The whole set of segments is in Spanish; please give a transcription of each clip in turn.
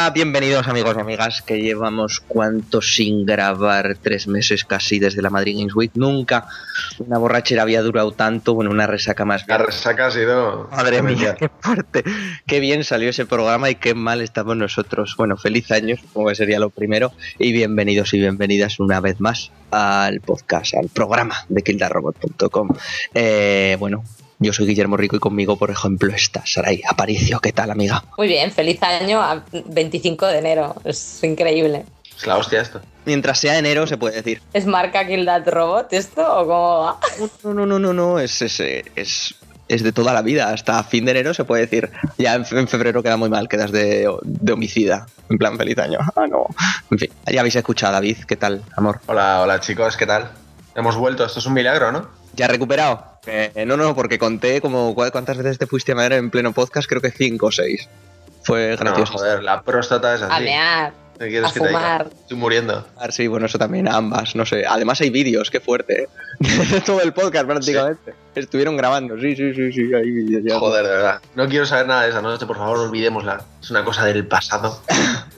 Hola, bienvenidos amigos y amigas que llevamos cuántos sin grabar, tres meses casi desde la Madrid Games Week. Nunca una borrachera había durado tanto, bueno, una resaca más. La resaca ha sido... Madre mía, qué fuerte. Qué bien salió ese programa y qué mal estamos nosotros. Bueno, feliz año, supongo que sería lo primero. Y bienvenidos y bienvenidas una vez más al podcast, al programa de kildarrobot.com. Eh, bueno, yo soy Guillermo Rico y conmigo, por ejemplo, está Saray Aparicio. ¿Qué tal, amiga? Muy bien, feliz año a 25 de enero. Es increíble. Es la hostia esto. Mientras sea enero, se puede decir. ¿Es marca Kill That Robot esto o cómo va? No, no, no, no, no. Es, es, es, es de toda la vida. Hasta fin de enero se puede decir. Ya en, febrero queda muy mal, quedas de, de, homicida. En plan, feliz año. Ah, no. En fin, ya habéis escuchado a David. ¿Qué tal, amor? Hola, hola chicos, ¿qué tal? Hemos vuelto. Esto es un milagro, ¿no? ¿Ya recuperado? Eh, no, no, porque conté como cuántas veces te fuiste a madre en pleno podcast, creo que cinco o seis. Fue gracioso. No, joder, la próstata es así. A mear. ¿Qué quieres a que fumar. Estoy muriendo. Sí, bueno, eso también, ambas, no sé. Además hay vídeos, qué fuerte, ¿eh? Todo el podcast prácticamente. Estuvieron grabando, sí, sí, sí, sí, hay vídeos ya. Joder, de verdad. No quiero saber nada de esa noche, por favor, olvidémosla. Es una cosa del pasado.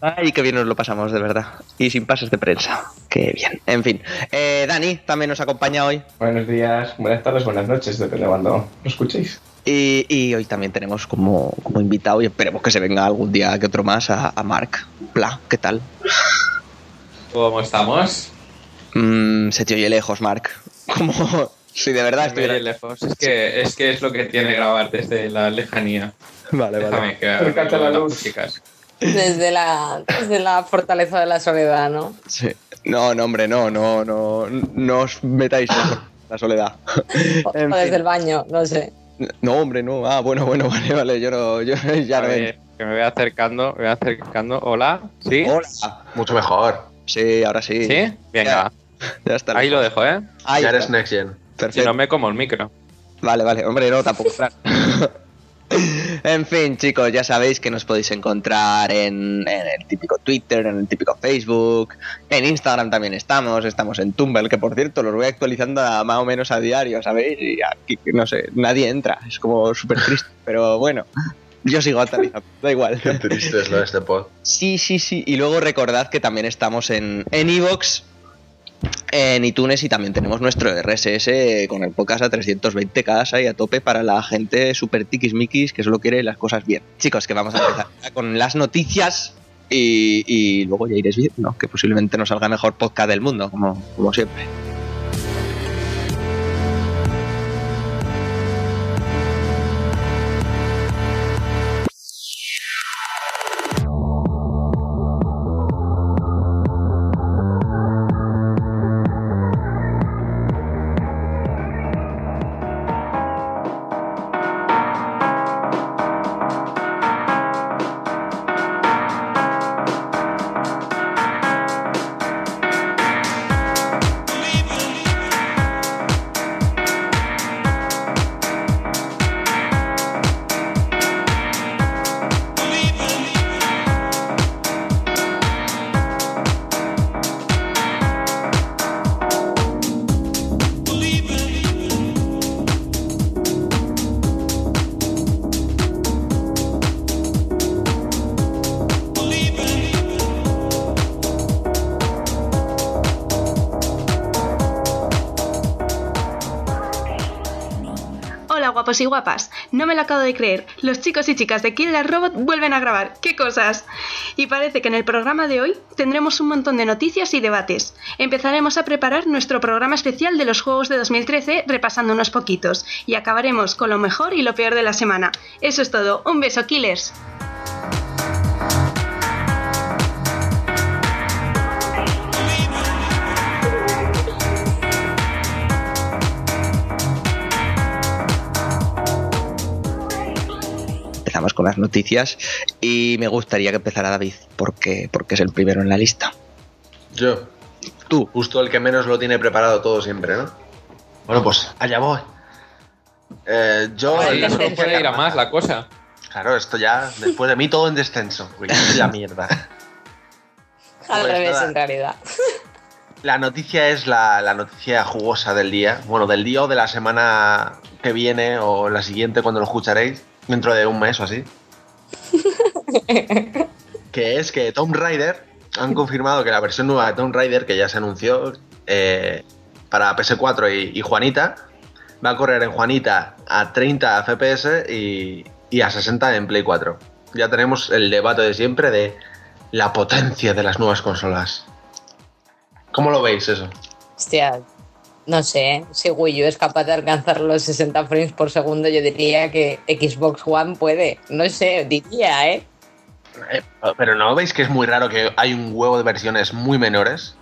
Ay, qué bien nos lo pasamos, de verdad. Y sin pases de prensa. Qué bien. En fin. Eh, Dani también nos acompaña hoy. Buenos días, buenas tardes, buenas noches, depende de cuando lo escuchéis. Y, y, hoy también tenemos como, como, invitado, y esperemos que se venga algún día que otro más, a, a Mark. Pla, ¿qué tal? ¿Cómo estamos? Mm, se te oye lejos, Mark. Como si de verdad estoy lejos. Es que, es que es lo que tiene grabar desde la lejanía. Vale, Déjame vale. que la luz. Chicas. Desde la, desde la fortaleza de la soledad, ¿no? Sí. No, no, hombre, no, no, no, no os metáis en la soledad. O, en o desde fin. el baño, no sé. No, hombre, no. Ah, bueno, bueno, vale, vale. Yo no, yo ya no. que me voy acercando, me voy acercando. Hola, ¿sí? Hola. Mucho mejor. Sí, ahora sí. ¿Sí? Venga. Ya, ya está. Ahí lo dejo, ¿eh? Ahí ya está. eres Next Gen. Perfecto. Si no me como el micro. Vale, vale. Hombre, no, tampoco. En fin, chicos, ya sabéis que nos podéis encontrar en, en, el típico Twitter, en el típico Facebook, en Instagram también estamos, estamos en Tumblr, que por cierto los voy actualizando a, más o menos a diario, ¿sabéis? Y aquí, no sé, nadie entra, es como súper triste, pero bueno. Yo sigo actualizando, da igual. Qué triste es lo de este pod. Sí, sí, sí. Y luego recordad que también estamos en Evox, en iTunes y también tenemos nuestro RSS con el podcast a 320k ahí a tope para la gente super tiquismiquis que solo quiere las cosas bien. Chicos, que vamos a empezar con las noticias y, y luego ya iréis viendo que posiblemente nos salga mejor podcast del mundo, como, como siempre. Guapas. No me lo acabo de creer. Los chicos y chicas de Kill the Robot vuelven a grabar. ¡Qué cosas! Y parece que en el programa de hoy tendremos un montón de noticias y debates. Empezaremos a preparar nuestro programa especial de los juegos de 2013 repasando unos poquitos. Y acabaremos con lo mejor y lo peor de la semana. Eso es todo. Un beso, Killers. Con las noticias y me gustaría que empezara David porque, porque es el primero en la lista. Yo. Tú. Justo el que menos lo tiene preparado todo siempre, ¿no? Bueno, pues allá voy. Eh, yo... Ay, no puede ir a más la cosa. Claro, esto ya, después de mí todo en descenso. La mierda. Al pues revés, nada. en realidad. La noticia es la, la, noticia jugosa del día. Bueno, del día o de la semana que viene o la siguiente cuando lo escucharéis. Dentro de un mes o así. que es que Tomb Raider han confirmado que la versión nueva de Tomb Raider, que ya se anunció eh, para PS4 y, y Juanita, va a correr en Juanita a 30 FPS y, y a 60 en Play 4. Ya tenemos el debate de siempre de la potencia de las nuevas consolas. ¿Cómo lo veis eso? Hostia, no sé, si Wii U es capaz de alcanzar los 60 frames por segundo, yo diría que Xbox One puede. No sé, diría, ¿eh? Eh, Pero ¿no veis que es muy raro que hay un huevo de versiones muy menores?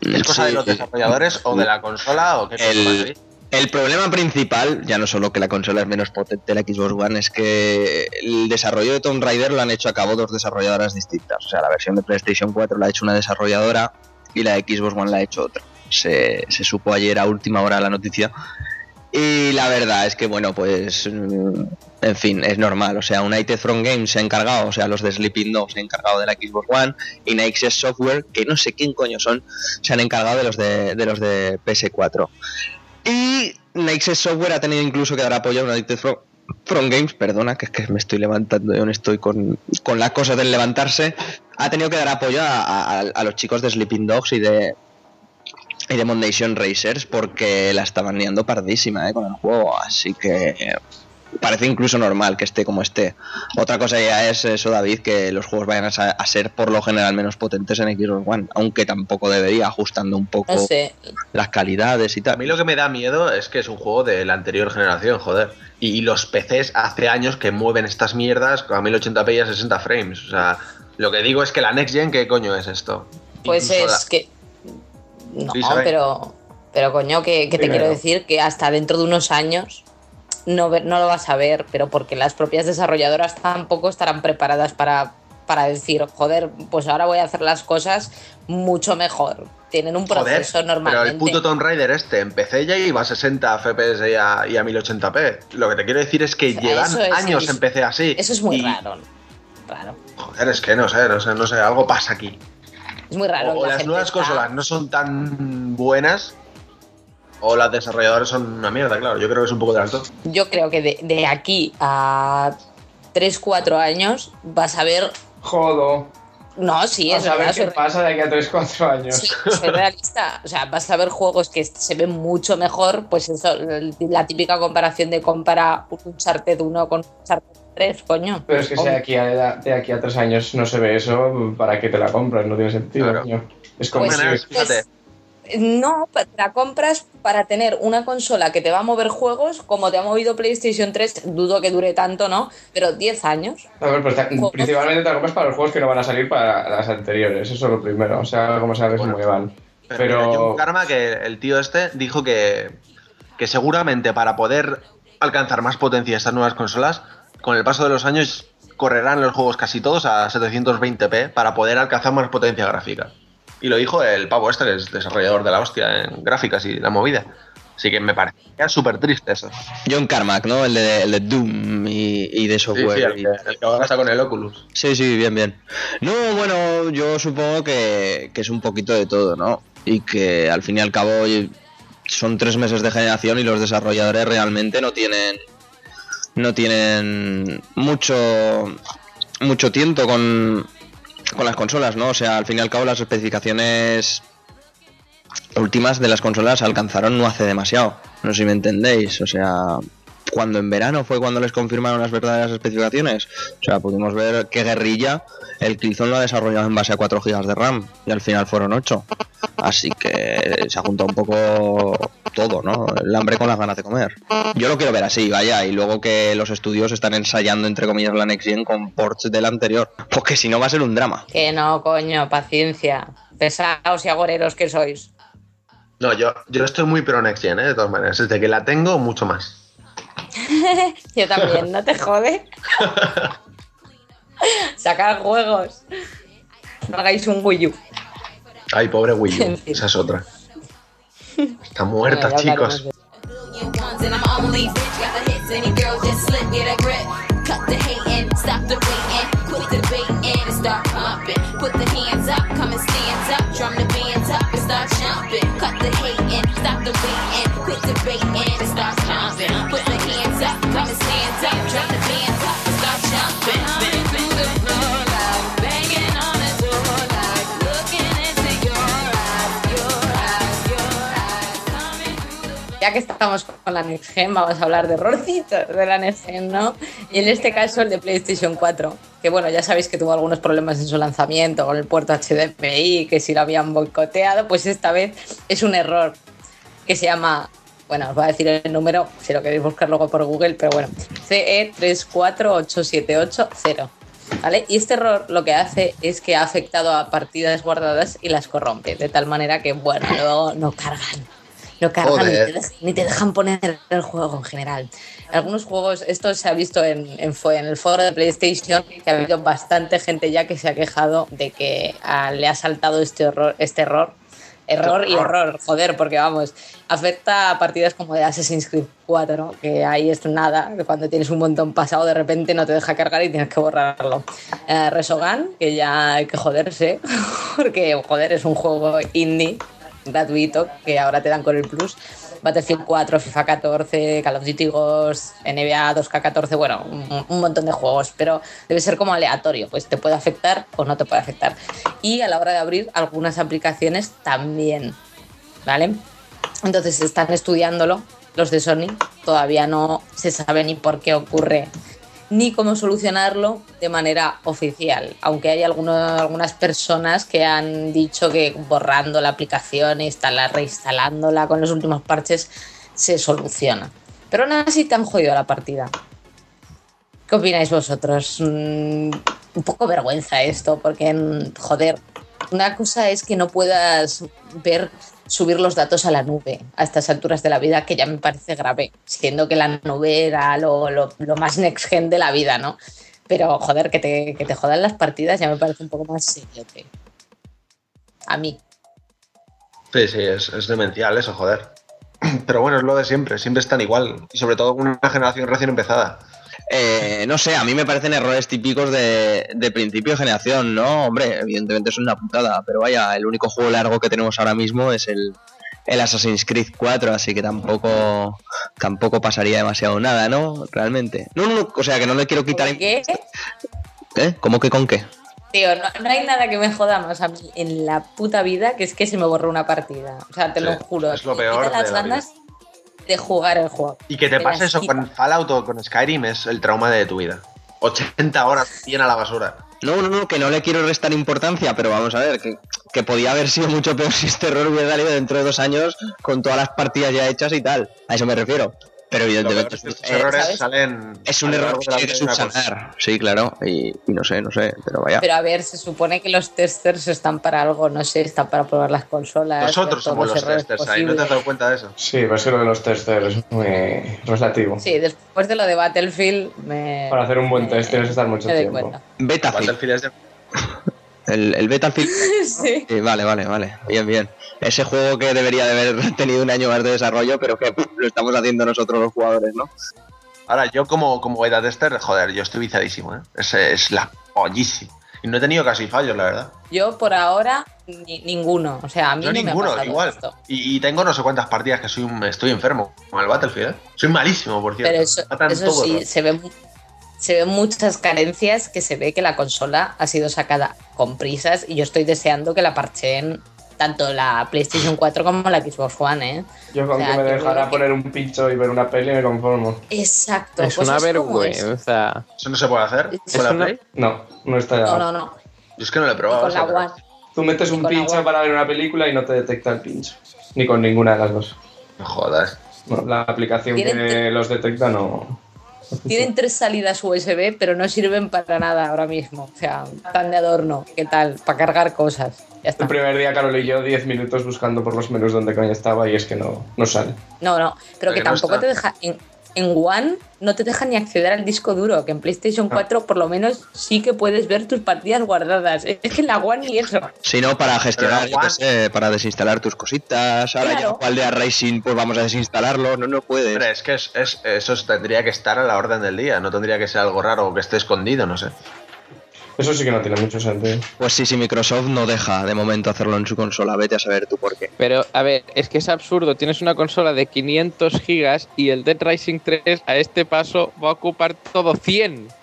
¿Es cosa de los desarrolladores o de la consola o qué El-? El problema principal, ya no solo que la consola es menos potente la Xbox One, es que el desarrollo de Tomb Raider lo han hecho a cabo dos desarrolladoras distintas. O sea, la versión de PlayStation 4 la ha hecho una desarrolladora y la de Xbox One la ha hecho otra. Se, supo ayer a última hora la noticia. Y la verdad es que, bueno, pues. mm, En fin, es normal. O sea, United Front Games se ha encargado, o sea, los de Sleeping Dogs se han encargado de la Xbox One. Y Nixes Software, que no sé quién coño son, se han encargado de los de, de, los de PS4. Y Nixes Software ha tenido incluso que dar apoyo a United Front, Front Games, perdona, que es que me estoy levantando, yo no estoy con, con las cosas del levantarse. Ha tenido que dar apoyo a los chicos de Sleeping Dogs y de, y de Mondation Racers porque la estaban liando pardísima eh, con el juego. Así que parece incluso normal que esté como esté. Otra cosa ya es eso, David, que los juegos vayan a, a ser por lo general menos potentes en Xbox One, aunque tampoco debería, ajustando un poco No sé. las calidades y A tal. mí lo que me da miedo es que es un juego de la anterior generación, joder. Y, y los PCs hace años que mueven estas mierdas a 1080p y a 60 frames. O sea, lo que digo es que la Next Gen, ¿qué coño es esto? Pues Incluso es la- que. No, Sí, pero. Pero coño, que, que te Primero. quiero decir que hasta dentro de unos años no, no lo vas a ver, pero porque las propias desarrolladoras tampoco estarán preparadas para, para decir, joder, pues ahora voy a hacer las cosas mucho mejor. Tienen un Joder, proceso pero normalmente. el puto Tomb Raider este en PC ya iba a 60 FPS y a, y a 1080p. Lo que te quiero decir es que sea, llevan es- años es- PC así. Eso es muy y- raro. Raro. Joder, es que no sé, no sé, no sé, algo pasa aquí. Es muy raro. O, la las nuevas está- consolas no son tan buenas, o las desarrolladoras son una mierda, claro. Yo creo que es un poco de dos. Yo creo que de, de aquí a 3-4 años vas a ver. Jodo. No, sí, es Vamos a ver verdad. qué soy- pasa de aquí a 3-4 años. Sí, soy realista. O sea, vas a ver juegos que se ven mucho mejor. Pues eso, la típica comparación de compara un Uncharted 1 con un Uncharted 3, coño. Pero es que si de Hombre, aquí, a, de aquí a 3 años no se ve eso, ¿para qué te la compras? No tiene sentido, Claro. coño. Es como Pues- si... Bueno, fíjate, No, te la compras para tener una consola que te va a mover juegos como te ha movido PlayStation 3. Dudo que dure tanto, ¿no? Pero 10 años. A ver, pues te- principalmente te la compras para los juegos que no van a salir para las anteriores. Eso es lo primero. O sea, como sabes, Bueno. muy mal. Pero, Pero- mira, John Karma, que el tío este dijo que, que seguramente para poder alcanzar más potencia estas nuevas consolas, con el paso de los años correrán los juegos casi todos a 720p para poder alcanzar más potencia gráfica. Y lo dijo el pavo este, que es desarrollador de la hostia en gráficas y la movida. Así que me parecía súper triste eso. John Carmack, ¿no? El de, el de Doom y, y de software. sí, el, que, el que ahora está con el Oculus. Sí, sí, bien, bien. No, bueno, yo supongo que, que es un poquito de todo, ¿no? Y que al fin y al cabo son tres meses de generación y los desarrolladores realmente no tienen no tienen mucho mucho tiento con, con las consolas, ¿no? O sea, al fin y al cabo las especificaciones últimas de las consolas alcanzaron no hace demasiado. No sé si me entendéis. O sea, cuando en verano fue cuando les confirmaron las verdaderas especificaciones. O sea, pudimos ver que Guerrilla, el Killzone lo ha desarrollado en base a 4 GB de RAM y al final fueron 8. Así que se ha juntado un poco todo, ¿no? El hambre con las ganas de comer. Yo lo quiero ver así, vaya, y luego que los estudios están ensayando, entre comillas, la Next Gen con ports del anterior. Porque si no va a ser un drama. Que no, coño, paciencia. Pesados y agoreros que sois. No, yo, yo estoy muy pro Next Gen, ¿eh? de todas maneras. Desde que la tengo, mucho más. Yo también, ¿no te jode? Sacar juegos. No hagáis un Wii U. Ay, pobre Wii U. Esa es otra. Está muerta, Bueno, chicos. Ya que estamos con la Next Gen, vamos a hablar de errorcitos de la Next Gen, ¿no? Y en este caso el de PlayStation 4, que bueno, ya sabéis que tuvo algunos problemas en su lanzamiento con el puerto HDMI, que si lo habían boicoteado, pues esta vez es un error que se llama, bueno, os voy a decir el número, si lo queréis buscar luego por Google, pero bueno, E CE348780. ¿Vale? Y este error lo que hace es que ha afectado a partidas guardadas y las corrompe, de tal manera que, bueno, luego no cargan. No cargan ni te, dejan, ni te dejan poner el juego en general. Algunos juegos, esto se ha visto en, en, en el foro de PlayStation, que ha habido bastante gente ya que se ha quejado de que ah, le ha saltado este error, este error. Error y error, joder, porque vamos, afecta a partidas como de Assassin's Creed 4, ¿no? que ahí es nada, que cuando tienes un montón pasado de repente no te deja cargar y tienes que borrarlo. Eh, Resogan, que ya hay que joderse, porque joder, es un juego indie gratuito que ahora te dan con el Plus. Battlefield 4, FIFA 14, Call of Duty Ghost, NBA 2K14, bueno, un, un montón de juegos, pero debe ser como aleatorio, pues te puede afectar o no te puede afectar. Y a la hora de abrir algunas aplicaciones también, ¿vale? Entonces están estudiándolo los de Sony, todavía no se sabe ni por qué ocurre ni cómo solucionarlo de manera oficial, aunque hay algunas personas que han dicho que borrando la aplicación instalar, reinstalándola con los últimos parches se soluciona. Pero aún así te han jodido la partida. ¿Qué opináis vosotros? Mm, un poco vergüenza esto, porque, mm, joder, una cosa es que no puedas ver subir los datos a la nube a estas alturas de la vida, que ya me parece grave, siendo que la nube era lo, lo- lo más next gen de la vida, ¿no? Pero, joder, que te, que te jodan las partidas ya me parece un poco más serio. A mí. Sí, sí, es, es demencial eso, joder. Pero bueno, es lo de siempre, siempre están igual. Y sobre todo con una generación recién empezada. Eh, no sé, a mí me parecen errores típicos de, de principio de generación, ¿no? Hombre, evidentemente es una putada, pero vaya, el único juego largo que tenemos ahora mismo es el, el Assassin's Creed 4, así que tampoco tampoco pasaría demasiado nada, ¿no? Realmente. No, no, no, o sea, que no le quiero quitar... ¿Con qué? ¿Eh? ¿Cómo que con qué? Tío, no, no hay nada que me joda más a mí en la puta vida que es que se me borró una partida. O sea, te Sí, lo juro. es lo peor quita las de la vida. De jugar el juego. Y que te pase eso quita. con Fallout o con Skyrim es el trauma de tu vida. 80 horas bien a la basura. No, no, no, que no le quiero restar importancia, pero vamos a ver, que, que podía haber sido mucho peor si este error hubiera salido dentro de dos años con todas las partidas ya hechas y tal. A eso me refiero. Pero evidentemente es estos eh, errores ¿sabes? salen. es a un error que subsanar. Sí, claro. Y, y no sé, no sé, pero vaya. Pero a ver, se supone que los testers están para algo, no sé, están para probar las consolas. Nosotros somos los testers ahí, ¿no te has dado cuenta de eso? Sí, pero es que lo de los testers es muy relativo. Sí, después de lo de Battlefield, me. Para hacer un buen me- test tienes que estar mucho tiempo. cuenta. Battlefield. Battlefield es de- El, el Battlefield. sí. Sí, vale, vale, vale. Bien, bien. Ese juego que debería de haber tenido un año más de desarrollo, pero que pff, lo estamos haciendo nosotros los jugadores, ¿no? Ahora, yo como, como beta tester, joder, yo estoy viciadísimo, ¿eh? Es, es la pollísima. Y no he tenido casi fallos, la verdad. Yo por ahora, ni- ninguno. O sea, a mí Yo no me ha ninguno, pasado igual. esto. Y, y tengo no sé cuántas partidas que soy un- estoy enfermo con el Battlefield, ¿eh? Soy malísimo, por cierto. Pero eso, sí, se ven, se ven muchas carencias que se ve que la consola ha sido sacada con prisas y yo estoy deseando que la parcheen tanto la PlayStation 4 como la Xbox One, ¿eh? Yo con O sea, que me dejara que- poner un pincho y ver una peli me conformo. Exacto. Es pues una vergüenza. ¿Eso no se puede hacer? Es ¿Con la una- Play? No, no está ya. No, no, no. Yo es que no lo he probado. con la One. Tú metes un pincho para ver una película y no te detecta el pincho. Ni con ninguna de las dos. No jodas. No, la aplicación que- los detecta no. Tienen tres salidas USB, pero no sirven para nada ahora mismo. O sea, tan de adorno. ¿Qué tal? Para cargar cosas. Ya está. El primer día, Carol y yo, 10 minutos buscando por los menús donde coño estaba y es que no, no sale. No, no, pero que tampoco está. te deja. En, en One no te deja ni acceder al disco duro, que en PlayStation Ah. 4 por lo menos sí que puedes ver tus partidas guardadas. Es que en la One ni eso. Si no, para gestionar, Pero, yo qué sé, para desinstalar tus cositas. Ahora Claro. ya cual de Racing, pues vamos a desinstalarlo. No, no puedes. Hombre, es que es, es- eso tendría que estar a la orden del día. No tendría que ser algo raro o que esté escondido, no sé. Eso sí que no tiene mucho sentido. Pues sí, si Microsoft no deja de momento hacerlo en su consola, vete a saber tú por qué. Pero, a ver, es que es absurdo. Tienes una consola de 500 gigas y el Dead Rising 3 a este paso va a ocupar todo 100.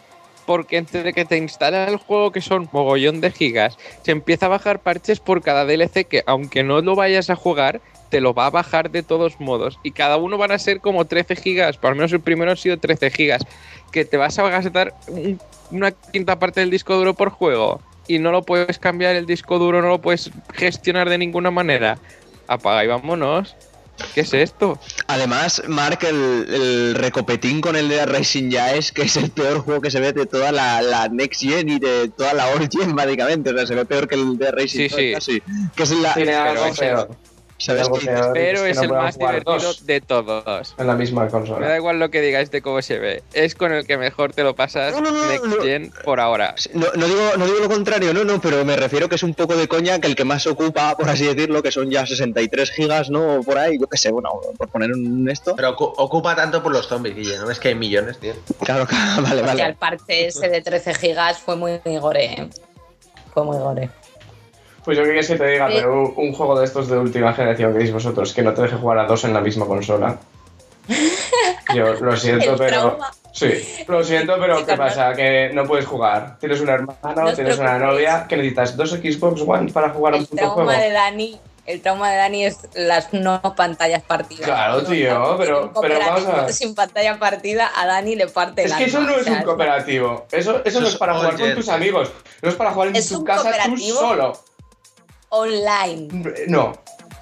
Porque entre que te instala el juego, que son mogollón de gigas, se empieza a bajar parches por cada DLC que, aunque no lo vayas a jugar, te lo va a bajar de todos modos. Y cada uno van a ser como 13 gigas, por lo menos el primero ha sido 13 gigas, que te vas a gastar un- una quinta parte del disco duro por juego y no lo puedes cambiar el disco duro, no lo puedes gestionar de ninguna manera. Apaga y vámonos. ¿Qué es esto? Además, Mark, el, el recopetín con el de Racing ya es que es el peor juego que se ve de toda la, la Next Gen y de toda la Old Gen, básicamente. O sea, se ve peor que el de Racing Sí, sí. casi. Que es la. Es- peor. ¿Sabes algo qué? peor. Pero que es no el más divertido dos de todos. En la misma Me da consola. igual lo que digáis de cómo se ve. Es con el que mejor te lo pasas No, no, no, Next no. Gen por ahora. No, no digo, no digo lo contrario, no, no, pero me refiero que es un poco de coña que el que más ocupa, por así decirlo, que son ya 63 gigas, ¿no? Por ahí, yo qué sé, bueno, por poner un esto. Pero ocu- ocupa tanto por los zombies, Guille, ¿no? Es que hay millones, tío. Claro, claro, vale, Porque vale. parche ese de 13 gigas fue muy gore. ¿eh? Fue muy gore. Pues yo qué quieres que te diga, pero un, un juego de estos de última generación que dices vosotros, que no te deje jugar a dos en la misma consola. Yo lo siento, El pero. trauma. Sí, lo siento, pero ¿qué pasa? Que no puedes jugar. Tienes un hermano, No tienes una novia, que necesitas dos Xbox One para jugar a un El puto juego. trauma de Dani, el trauma de Dani es las no pantallas partidas. Claro, tío, no, pero- pero vamos a ver. Sin pantalla partida, a Dani le parte el Es que eso no es un cooperativo. Eso, eso no es para jugar con tus amigos. No es para jugar en ¿Es tu casa tú solo. Online. No,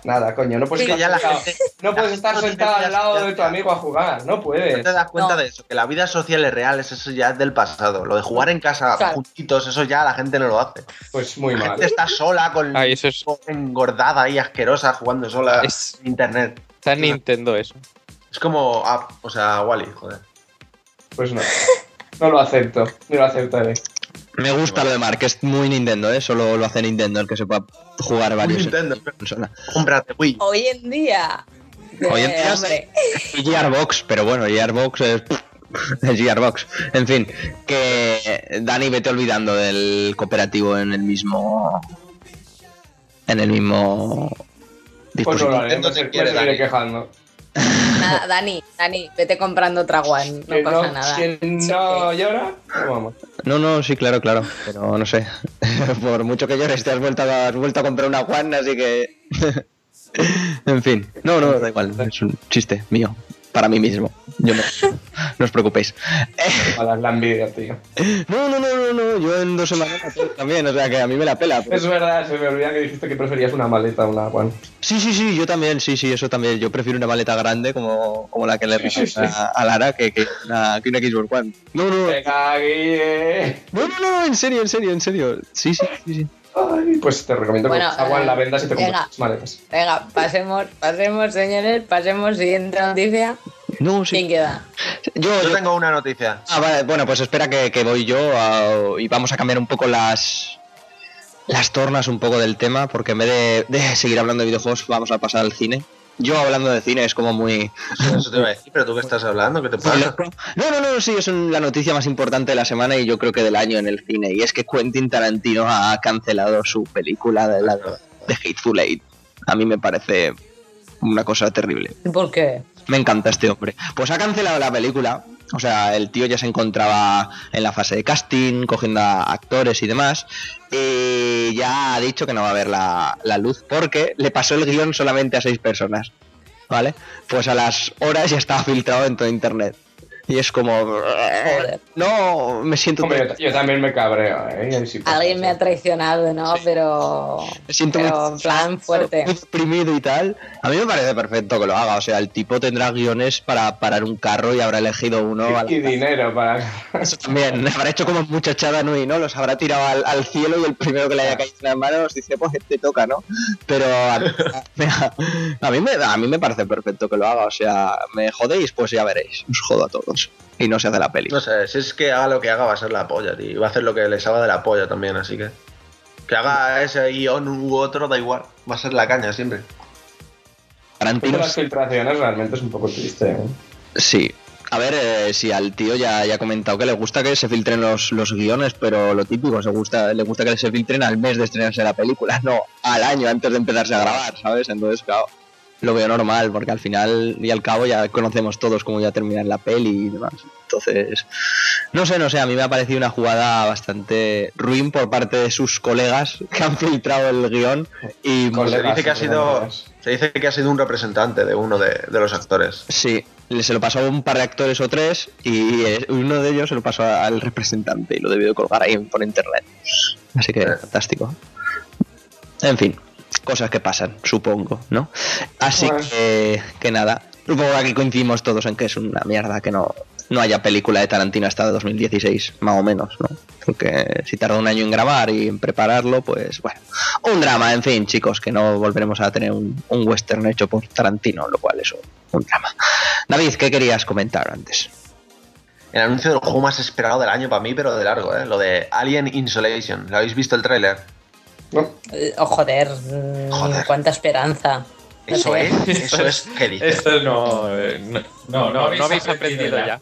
nada, coño. No puedes estar ya la sentado, gente- no puedes estar no sentado al lado de tu amigo a jugar. No No puedes. te das cuenta No. de eso, que la vida social es real, es eso ya es del pasado. Lo de jugar en casa Claro. juntitos, eso ya la gente no lo hace. Pues muy La mal. gente está sola con Ay, eso es- engordada y asquerosa jugando sola Es- en internet. Está en Nintendo eso. Es como, ah, o sea, Wally, joder. Pues no. No lo acepto. Ni lo aceptaré. Me gusta lo de Mark, es muy Nintendo, ¿eh? Solo lo hace Nintendo, el que se pueda jugar varios en Nintendo. consola. Cómprate Wii. Hoy en día. Hoy en Eh, día hombre, Y Gearbox, pero bueno, Gearbox es. es Gearbox. En fin, que Dani, vete olvidando del cooperativo en el mismo. En el mismo. Pues no Me, te quiere, Dani. quejando. Nada, Dani, Dani, vete comprando otra One, no pasa nada. No llora, no vamos. No, no, sí, claro, claro. Pero no sé. Por mucho que llores, te has vuelto a, has vuelto a comprar una One, así que. en fin. No, no, da igual. Es un chiste mío. Para mí mismo. Yo no. No os preocupéis. A dar la envidia, tío. No, no, no, no, no. Yo en dos semanas también. O sea que a mí me la pela. pero- Es verdad, se me olvida que dijiste que preferías una maleta a una One. Sí, sí, sí, yo también, sí, sí, eso también. Yo prefiero una maleta grande como, como la que le regalé a, a Lara que, que, una, que una Xbox One. No, no, no, no, no, en serio, en serio, en serio. Sí, sí, sí, sí. Ay, pues te recomiendo Bueno, que One eh, la vendas y te compres venga. las maletas. Venga, pasemos, pasemos, señores, pasemos siguiente noticia. No, ¿Quién sí. queda? Yo, Yo yo- tengo una noticia. Ah, vale, bueno, pues espera que, que voy yo a- y vamos a cambiar un poco las las tornas un poco del tema, porque en vez de, de seguir hablando de videojuegos vamos a pasar al cine. Yo hablando de cine es como muy... Eso, te iba a decir, pero tú qué estás hablando, ¿qué te pasa? No, no, no, sí, es un- la noticia más importante de la semana y yo creo que del año en el cine. Y es que Quentin Tarantino ha cancelado su película de, la, de Hateful Eight. A mí me parece una cosa terrible. ¿Y ¿Por qué? Me encanta este hombre. Pues ha cancelado la película. O sea, el tío ya se encontraba en la fase de casting, cogiendo a actores y demás. Y ya ha dicho que no va a ver la, la luz porque le pasó el guion solamente a seis personas. ¿Vale? Pues a las horas ya estaba filtrado en todo internet. Y es como... Joder. No, me siento... Hombre, yo, yo también me cabreo, ¿eh? Alguien me ha traicionado, ¿no? Pero. Me siento Pero muy, en plan fuerte. muy deprimido y tal. A mí me parece perfecto que lo haga. O sea, el tipo tendrá guiones para parar un carro y habrá elegido uno. Y dinero para. Eso también, habrá hecho como muchachada Nui, ¿no? Los habrá tirado al, al cielo y el primero que le haya caído en las manos dice, pues te toca, ¿no? Pero a, a- a mí me, a mí me parece perfecto que lo haga, o sea, me jodéis, pues ya veréis, os jodo a todos. Y no se hace la peli. No sé, si es que haga lo que haga va a ser la polla, tío. Y va a hacer lo que le salga de la polla también, así que... Que haga ese guion u otro, da igual. Va a ser la caña siempre. Tarantino, las filtraciones realmente es un poco triste, ¿eh? sí. A ver, eh, si al tío ya, ya ha comentado que le gusta que se filtren los, los guiones, pero lo típico, se gusta, le gusta que se filtren al mes de estrenarse la película, no al año antes de empezarse a grabar, ¿sabes? Entonces, claro, lo veo normal, porque al final y al cabo ya conocemos todos cómo ya terminar la peli y demás. Entonces, no sé, no sé, a mí me ha parecido una jugada bastante ruin por parte de sus colegas que han filtrado el guion y Pues se dice que ha sido. Se dice que ha sido un representante de uno de, de los actores. Sí, se lo pasó a un par de actores o tres y eh, uno de ellos se lo pasó al representante y lo debió de colgar ahí por internet. Así que Eh. fantástico. En fin, cosas que pasan, supongo, ¿no? Así Bueno. que, que nada, supongo que aquí coincidimos todos en que es una mierda que no, no haya película de Tarantino hasta 2016, más o menos, ¿no? Porque si tarda un año en grabar y en prepararlo, pues bueno, un drama, en fin, chicos, que no volveremos a tener un, un western hecho por Tarantino, lo cual es un, un drama. David, ¿qué querías comentar antes? El anuncio del juego más esperado del año para mí, pero de largo, ¿eh? Lo de Alien Insolation. ¿Lo habéis visto el tráiler? No, Eh, Oh, joder, mm, Joder. cuánta esperanza. Eso es, eso es, ¿qué dices? Esto no, eh, no, no, No, no habéis aprendido ya.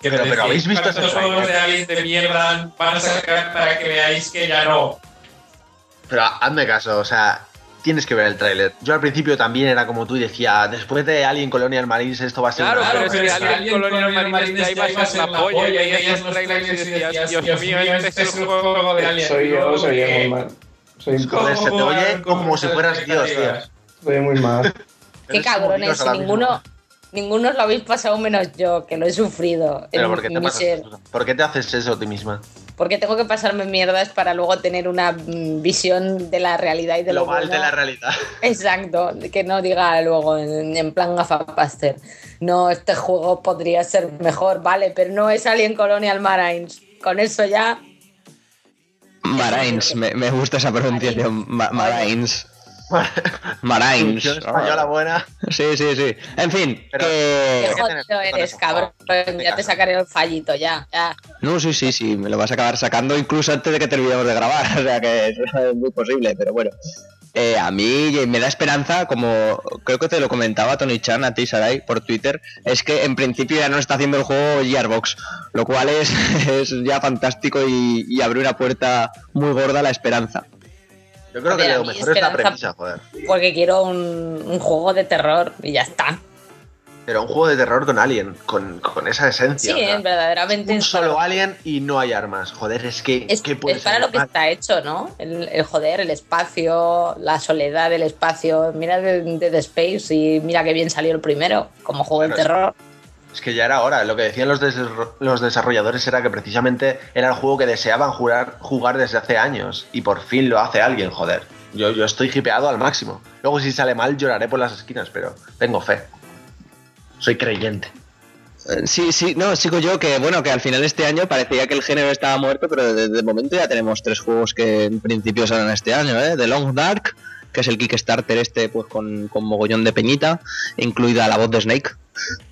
Pero- pero ¿habéis visto estos juegos de aliens de mierda van a sacar para que veáis que ya no. Pero hazme caso, o sea, tienes que ver el tráiler. Yo al principio también era como tú y decía, después de Alien Colonial Marines esto va a ser Claro, una pero mierda". es que es Alien Alien Colonial Colonial Marines ya iba a ser la polla y veías los trailers y decías, Dios mío, este es el juego de Alien. soy yo, soy yo muy mal. Soy, un- Joder, se te ¿cómo oye como si fueras Dios, tío. soy muy mal. Qué cabrones, si mismo. ninguno, ninguno os lo habéis pasado menos yo, que lo he sufrido. Pero en ¿por qué, te mi pasas ser. eso? ¿por qué te haces eso a ti misma? Porque tengo que pasarme mierdas para luego tener una mm, visión de la realidad y de lo, Global bueno. de la realidad. Exacto, que no diga luego en, en plan gafapaster. No, este juego podría ser mejor, vale, pero no es Alien Colonial Marines. Con eso ya. Marines, me, me gusta esa pronunciación. Ma- Marines. Marines. Producción española buena. Sí, sí, sí. En fin, Pero- Qué que... jodido eres, cabrón. Ya te sacaré el fallito, ya. ya. No, sí, sí, sí, me lo vas a acabar sacando incluso antes de que terminemos de grabar, o sea que es muy posible, pero bueno. Eh, a mí me da esperanza, como creo que te lo comentaba Tony Chan a ti, Sarai, por Twitter, es que en principio ya no está haciendo el juego Gearbox, lo cual es, es ya fantástico y, y abre una puerta muy gorda a la esperanza. Yo creo que lo mejor es la premisa, joder. Porque quiero un, un juego de terror y ya está. Pero un juego de terror con Alien, con, con esa esencia. Sí, o sea, verdaderamente. un solo para- Alien y no hay armas. Joder, es que. Es, ¿qué puede es para salir lo que está hecho, ¿no? El, el joder, el espacio, la soledad del espacio. Mira de, de The Space y mira qué bien salió el primero, como juego de es- terror. Es que ya era hora. Lo que decían los, des- los desarrolladores era que precisamente era el juego que deseaban jugar, jugar desde hace años. Y por fin lo hace alguien, joder. Yo, yo estoy hipeado al máximo. Luego, si sale mal, lloraré por las esquinas, pero tengo fe. Soy creyente. Eh, Sí, sí, no, sigo yo que bueno, que al final de este año parecía que el género estaba muerto, pero de, de momento ya tenemos tres juegos que en principio salen este año, ¿eh? The Long Dark, que es el Kickstarter este pues con, con mogollón de peñita, incluida la voz de Snake,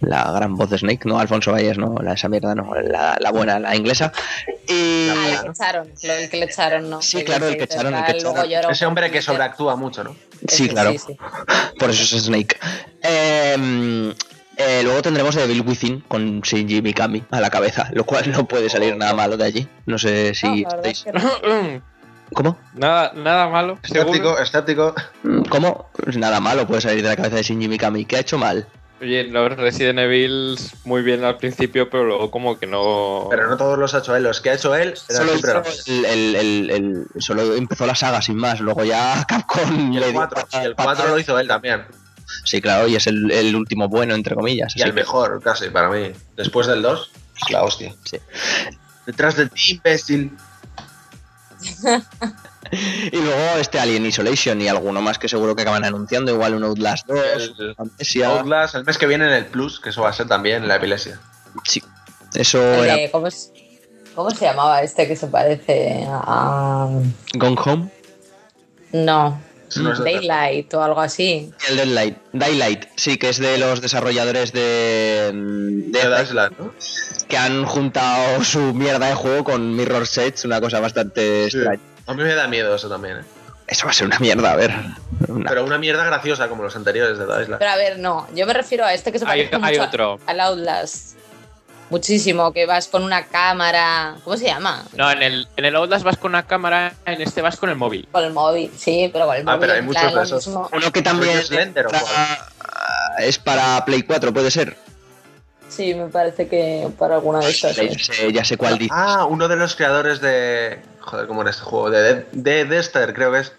la gran voz de Snake, no Alfonso Valles, no, la, esa mierda, no, la, la buena, la inglesa. Y Ah, el que echaron, lo, el que le echaron, ¿no? Sí, claro, el que echaron, el que Luego echaron. lloró Ese hombre que sobreactúa mucho, ¿no? sí, claro, sí, sí. por eso es Snake. Eh, eh, luego tendremos The Devil Within con Shinji Mikami a la cabeza, lo cual no puede salir nada malo de allí. No sé si No, estáis... es que no. ¿Cómo? nada, nada malo. Seguro. escéptico. ¿Cómo? Pues nada malo puede salir de la cabeza de Shinji Mikami. ¿Qué ha hecho mal? Oye, los Resident Evil muy bien al principio, pero luego como que no. Pero no todos los ha hecho él. Los que ha hecho él eran Solo, el, el- el- el- solo empezó la saga sin más. Luego ya Capcom Y el dio 4, patas- y el 4 lo hizo él también. Sí, claro, y es el, el último bueno, entre comillas. Y el que- mejor, casi, para mí. Después del 2, es la hostia. Sí. Detrás de ti, imbécil. Y luego este Alien Isolation y alguno más que seguro que acaban anunciando. Igual un Outlast 2, El-. Outlast, el mes que viene en el Plus, que eso va a ser también la epilepsia. Sí. Eso El era ¿cómo, es- ¿Cómo se llamaba este que se parece a. Gone Home. No, Daylight o algo así. El Daylight. Daylight, sí, que es de los desarrolladores de, de Dead Island, ¿no? que han juntado su mierda de juego con Mirror Edge, una cosa bastante Sí. extraña. A mí me da miedo eso también, ¿eh? Eso va a ser una mierda, a ver. Una- Pero una mierda graciosa como los anteriores de Dead Island. Pero a ver, no, yo me refiero a este que se Hay, parece hay mucho otro. al Outlast. Muchísimo, que vas con una cámara. ¿Cómo se llama? No, en el, en el Outlast vas con una cámara, en este vas con el móvil. Con el móvil, sí, pero con el Ah, móvil. pero hay muchos de esos. mismo. Uno que también ¿Rollo Slender o es para Play 4, puede ser. Sí, me parece que para alguna de estas. Ya sí. sé, ya sé cuál dice. Ah, uno de los creadores de. Joder, ¿cómo era este juego? De, de Dexter, creo que es.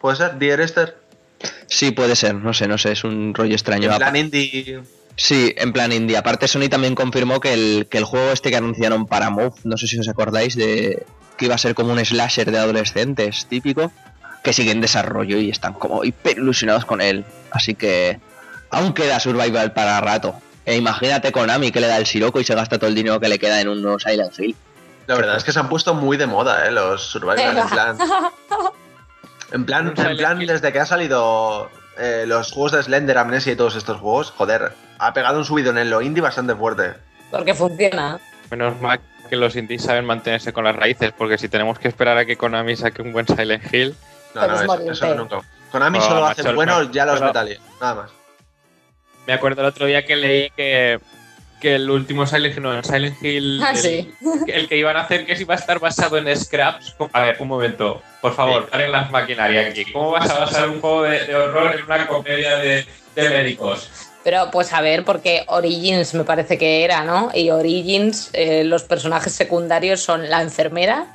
¿Puede ser? ¿Dear Esther? Sí, puede ser, no sé, no sé, es un rollo extraño. En plan indie. Sí, en plan indie. Aparte, Sony también confirmó que el, que el juego este que anunciaron para Move, no sé si os acordáis, de que iba a ser como un slasher de adolescentes típico, que sigue en desarrollo y están como hiper ilusionados con él. Así que aún queda Survival para rato. E imagínate Konami que le da el siroco y se gasta todo el dinero que le queda en unos Silent Hill. La verdad es que se han puesto muy de moda, ¿eh? Los survivors. En plan, en plan, en desde que han salido eh, los juegos de Slender, Amnesia y todos estos juegos, joder, ha pegado un subido en lo indie bastante fuerte. Porque funciona. Menos mal que los indies saben mantenerse con las raíces, porque si tenemos que esperar a que Konami saque un buen Silent Hill, No, no, es eso, eso nunca. Konami Oh, solo hace buenos ya los pero- Metal Gear, nada más. me acuerdo el otro día que leí que, que el último Silent Hill, no, el Silent Hill, Ah, el, sí. el que iban a hacer que iba a estar basado en scraps. A ver, un momento, por favor, paren las maquinarias aquí. ¿Cómo vas a basar un juego de, de horror en una comedia de, de médicos? Pero pues a ver, porque Origins me parece que era, ¿no? Y Origins, eh, los personajes secundarios son la enfermera,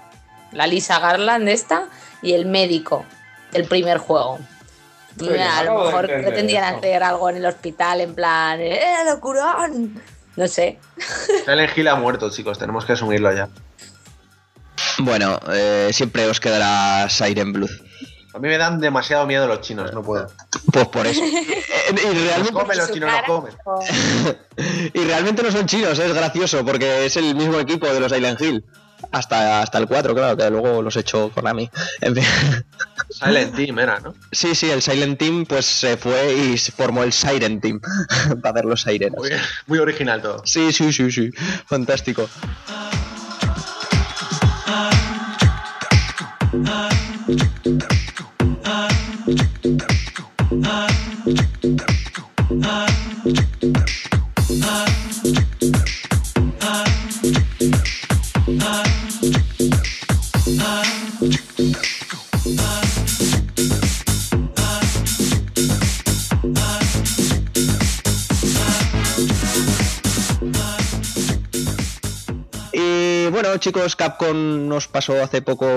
la Lisa Garland esta, y el médico del primer juego. Mira, a lo mejor pretendían hacer algo en el hospital en plan, ¡eh, locurón! No sé. Silent Hill ha muerto, chicos, tenemos que asumirlo ya. Bueno, eh, siempre os quedará Siren Blue. A mí me dan demasiado miedo los chinos, no puedo. Pues por eso. Eh, y, Los realmente, comen, los chinos comen. y realmente no son chinos, es gracioso, porque es el mismo equipo de los Silent Hill. Hasta, hasta el 4, claro, que luego los echó Konami. En fin. Silent Team era, ¿no? Sí, sí, el Silent Team pues se fue y se formó el Siren Team para ver los sirenas. Muy, muy original todo. Sí, sí, sí, sí. Fantástico. Y bueno, chicos, Capcom nos pasó hace poco,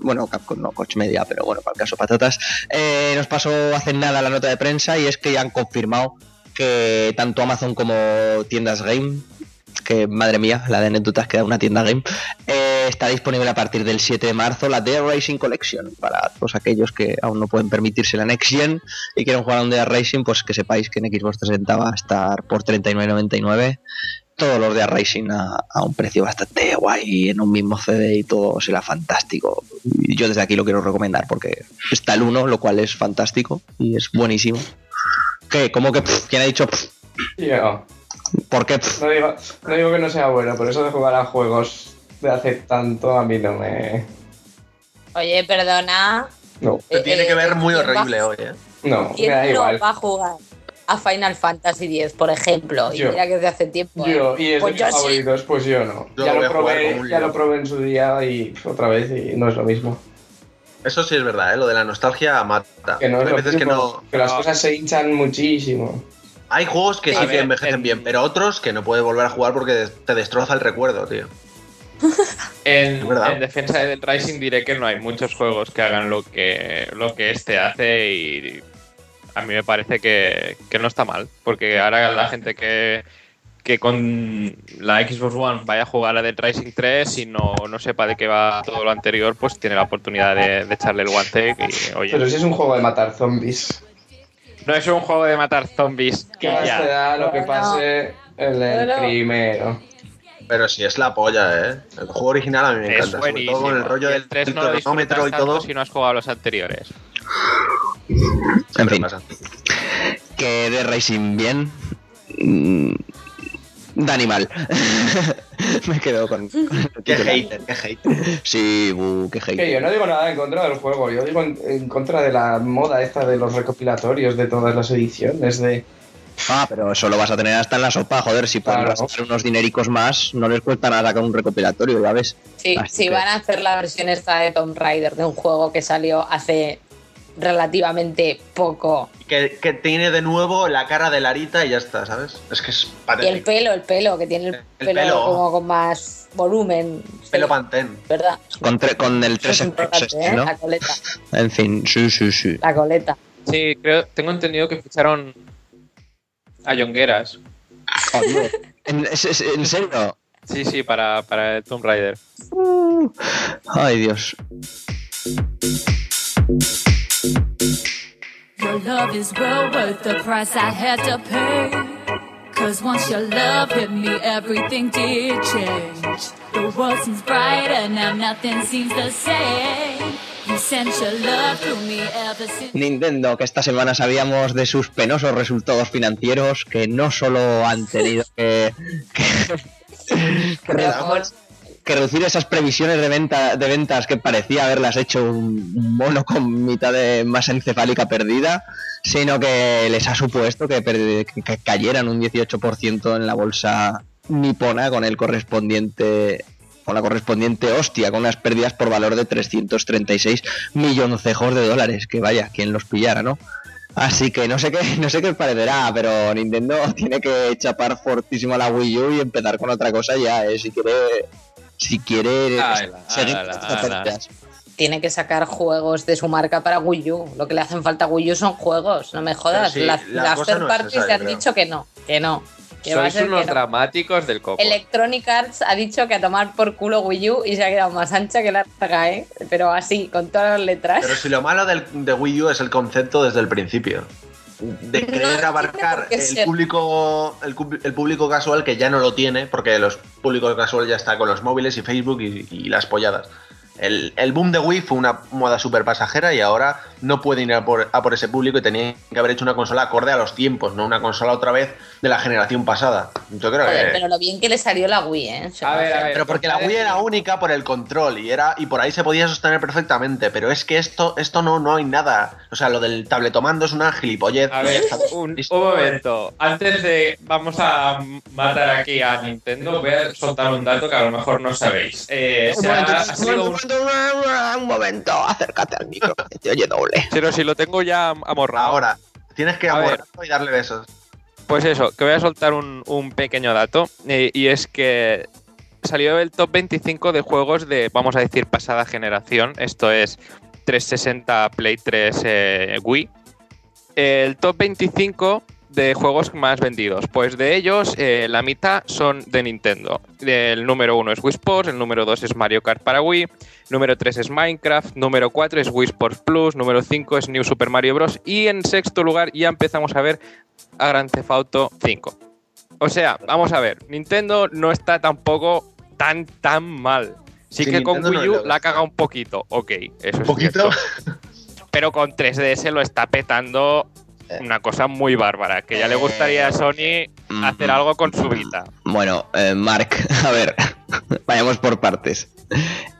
bueno, Capcom no, Coach Media, pero bueno, para el caso patatas, eh, nos pasó hace nada la nota de prensa y es que ya han confirmado que tanto Amazon como tiendas Game, que madre mía, la de anécdotas que da una tienda Game, eh, está disponible a partir del 7 de marzo la Dead Racing Collection para todos aquellos que aún no pueden permitirse la Next Gen y quieren jugar a un Dead Racing, pues que sepáis que en Xbox 360 va a estar por 39.99 todos los de Racing a, a un precio bastante guay en un mismo CD y todo será fantástico. Yo desde aquí lo quiero recomendar porque está el 1, lo cual es fantástico y es buenísimo. ¿Qué? ¿Cómo que? pff? ¿Quién ha dicho? pff? ¿Por qué? no digo, no digo que no sea bueno, pero eso de jugar a juegos de hace tanto a mí no me. Oye, perdona. No, Eh, tiene que eh, ver muy ¿quién va- horrible hoy, ¿eh? no, me ¿Quién da igual. va a jugar a Final Fantasy X, por ejemplo? Y Yo. mira que desde hace tiempo. ¿eh? Yo, y es Pues de yo mis sí. favoritos, pues yo no. Yo ya lo probé, ya lo probé en su día y otra vez y no es lo mismo. Eso sí es verdad, ¿eh? Lo de la nostalgia mata. Que no es Hay lo veces que mismo, no. que las cosas se hinchan muchísimo. Hay juegos que Sí. sí A que ver, envejecen en- bien, pero otros que no puedes volver a jugar porque te destroza el recuerdo, tío. En, defensa del Rising diré que no hay muchos juegos que hagan lo que, lo que este hace y a mí me parece que, que no está mal, porque ahora la gente que, que con la Xbox One vaya a jugar a Dead Rising 3 y no, no sepa de qué va todo lo anterior, pues tiene la oportunidad de, de echarle el guante y oye, Pero si es un juego de matar zombies. no es un juego de matar zombies y ¿Qué más ya. te da lo que pase en el primero? Pero sí es la polla, ¿eh? El juego original a mí me Es encanta, sobre buenísimo. todo con el rollo del, el 3 del no lo y todo. si no has jugado a los anteriores. En fin, pasa. que de Racing bien. mm, Dani mal. Me quedo con. Qué hater, qué hater. Sí, bu, qué Que hater. yo no digo nada en contra del juego, yo digo en, en contra de la moda esta de los recopilatorios de todas las ediciones, de... Ah, pero eso lo vas a tener hasta en la sopa, joder. Si Claro. puedes gastar unos dinericos más, no les cuesta nada con un recopilatorio, ya ves. Sí, Así si que- van a hacer la versión esta de Tomb Raider de un juego que salió hace relativamente poco. Que, que tiene de nuevo la cara de Larita y ya está, ¿sabes? Es que es Y el patético. pelo, el pelo, que tiene el, El pelo, pelo. como con más volumen. Pelo Sí, Pantén. ¿Verdad? Con, tre- con el Eso es 3 importante, ¿eh? ¿no? La coleta. En fin, sí, sí, sí. La coleta. Sí, creo, tengo entendido que ficharon a Yongueras. ¿En, serio? Sí, sí, para, para el Tomb Raider. Ay, Dios. Your love is well worth the price I had to pay. Cause once your love hit me, everything did change. The world seems brighter now, nothing seems the same. You sent your love through me ever since. Nintendo, que esta semana sabíamos de sus penosos resultados financieros, que no solo han tenido que, que, que reducir, que reducir esas previsiones de, venta, de ventas que parecía haberlas hecho un mono con mitad de masa encefálica perdida, sino que les ha supuesto que- que cayeran un 18% en la bolsa nipona con el correspondiente con la correspondiente hostia, con unas pérdidas por valor de 336 milloncejos de dólares, que vaya, quien los pillara, ¿no? Así que no sé qué, no sé qué os parecerá, pero Nintendo tiene que chapar fortísimo a la Wii U y empezar con otra cosa ya, ¿eh? Si quiere, si quiere Ala, seguir ala, estas ala. pérdidas. Tiene que sacar juegos de su marca para Wii U. Lo que le hacen falta a Wii U son juegos, no me jodas. Sí, las la las third no es parties esa, le han creo. dicho que no, que no. Que va a Sois ser unos que no. dramáticos del coco. Electronic Arts ha dicho que a tomar por culo Wii U y se ha quedado más ancha que larga, ¿eh? Pero así, con todas las letras. Pero si lo malo del, de Wii U es el concepto desde el principio. De querer abarcar el público, el, público casual que ya no lo tiene, porque los públicos casual ya está con los móviles y Facebook y, y las polladas. El, el boom de Wii fue una moda súper pasajera y ahora no pueden ir a por, a por ese público y tenían que haber hecho una consola acorde a los tiempos, no una consola otra vez de la generación pasada. Yo creo Joder, que... pero lo bien que le salió la Wii, ¿eh? A ver, a hacer. ver. Pero porque la Wii era única por el control y era y por ahí se podía sostener perfectamente. Pero es que esto, esto no, no hay nada. O sea, lo del tabletomando es una gilipollez. A ver, un, momento. Antes de vamos a matar aquí a Nintendo, voy a soltar un dato que a lo mejor no sabéis. Eh, Un momento, ha un sido un- momento, un momento, acércate al micro, que te oye doble. Pero si lo tengo ya amorrado. Ahora, tienes que amorrarlo y darle besos. Pues eso, que voy a soltar un, un pequeño dato. eh, y es que salió el top 25 de juegos de, vamos a decir, pasada generación. Esto es 360 Play 3 eh, Wii. El top 25 de juegos más vendidos. Pues de ellos, eh, la mitad son de Nintendo. El número 1 es Wii Sports, el número 2 es Mario Kart para Wii, número 3 es Minecraft, número 4 es Wii Sports Plus, número 5 es New Super Mario Bros. Y en sexto lugar ya empezamos a ver a Grand Theft Auto 5. O sea, vamos a ver, Nintendo no está tampoco tan tan mal. Sí, Sí, que con Nintendo Wii U la cagado un poquito, ok, eso Un es poquito. cierto. Pero con 3DS lo está petando una cosa muy bárbara, que ya le gustaría a Sony hacer Mm. algo con su vida. Bueno, eh, Mark, a ver, vayamos por partes.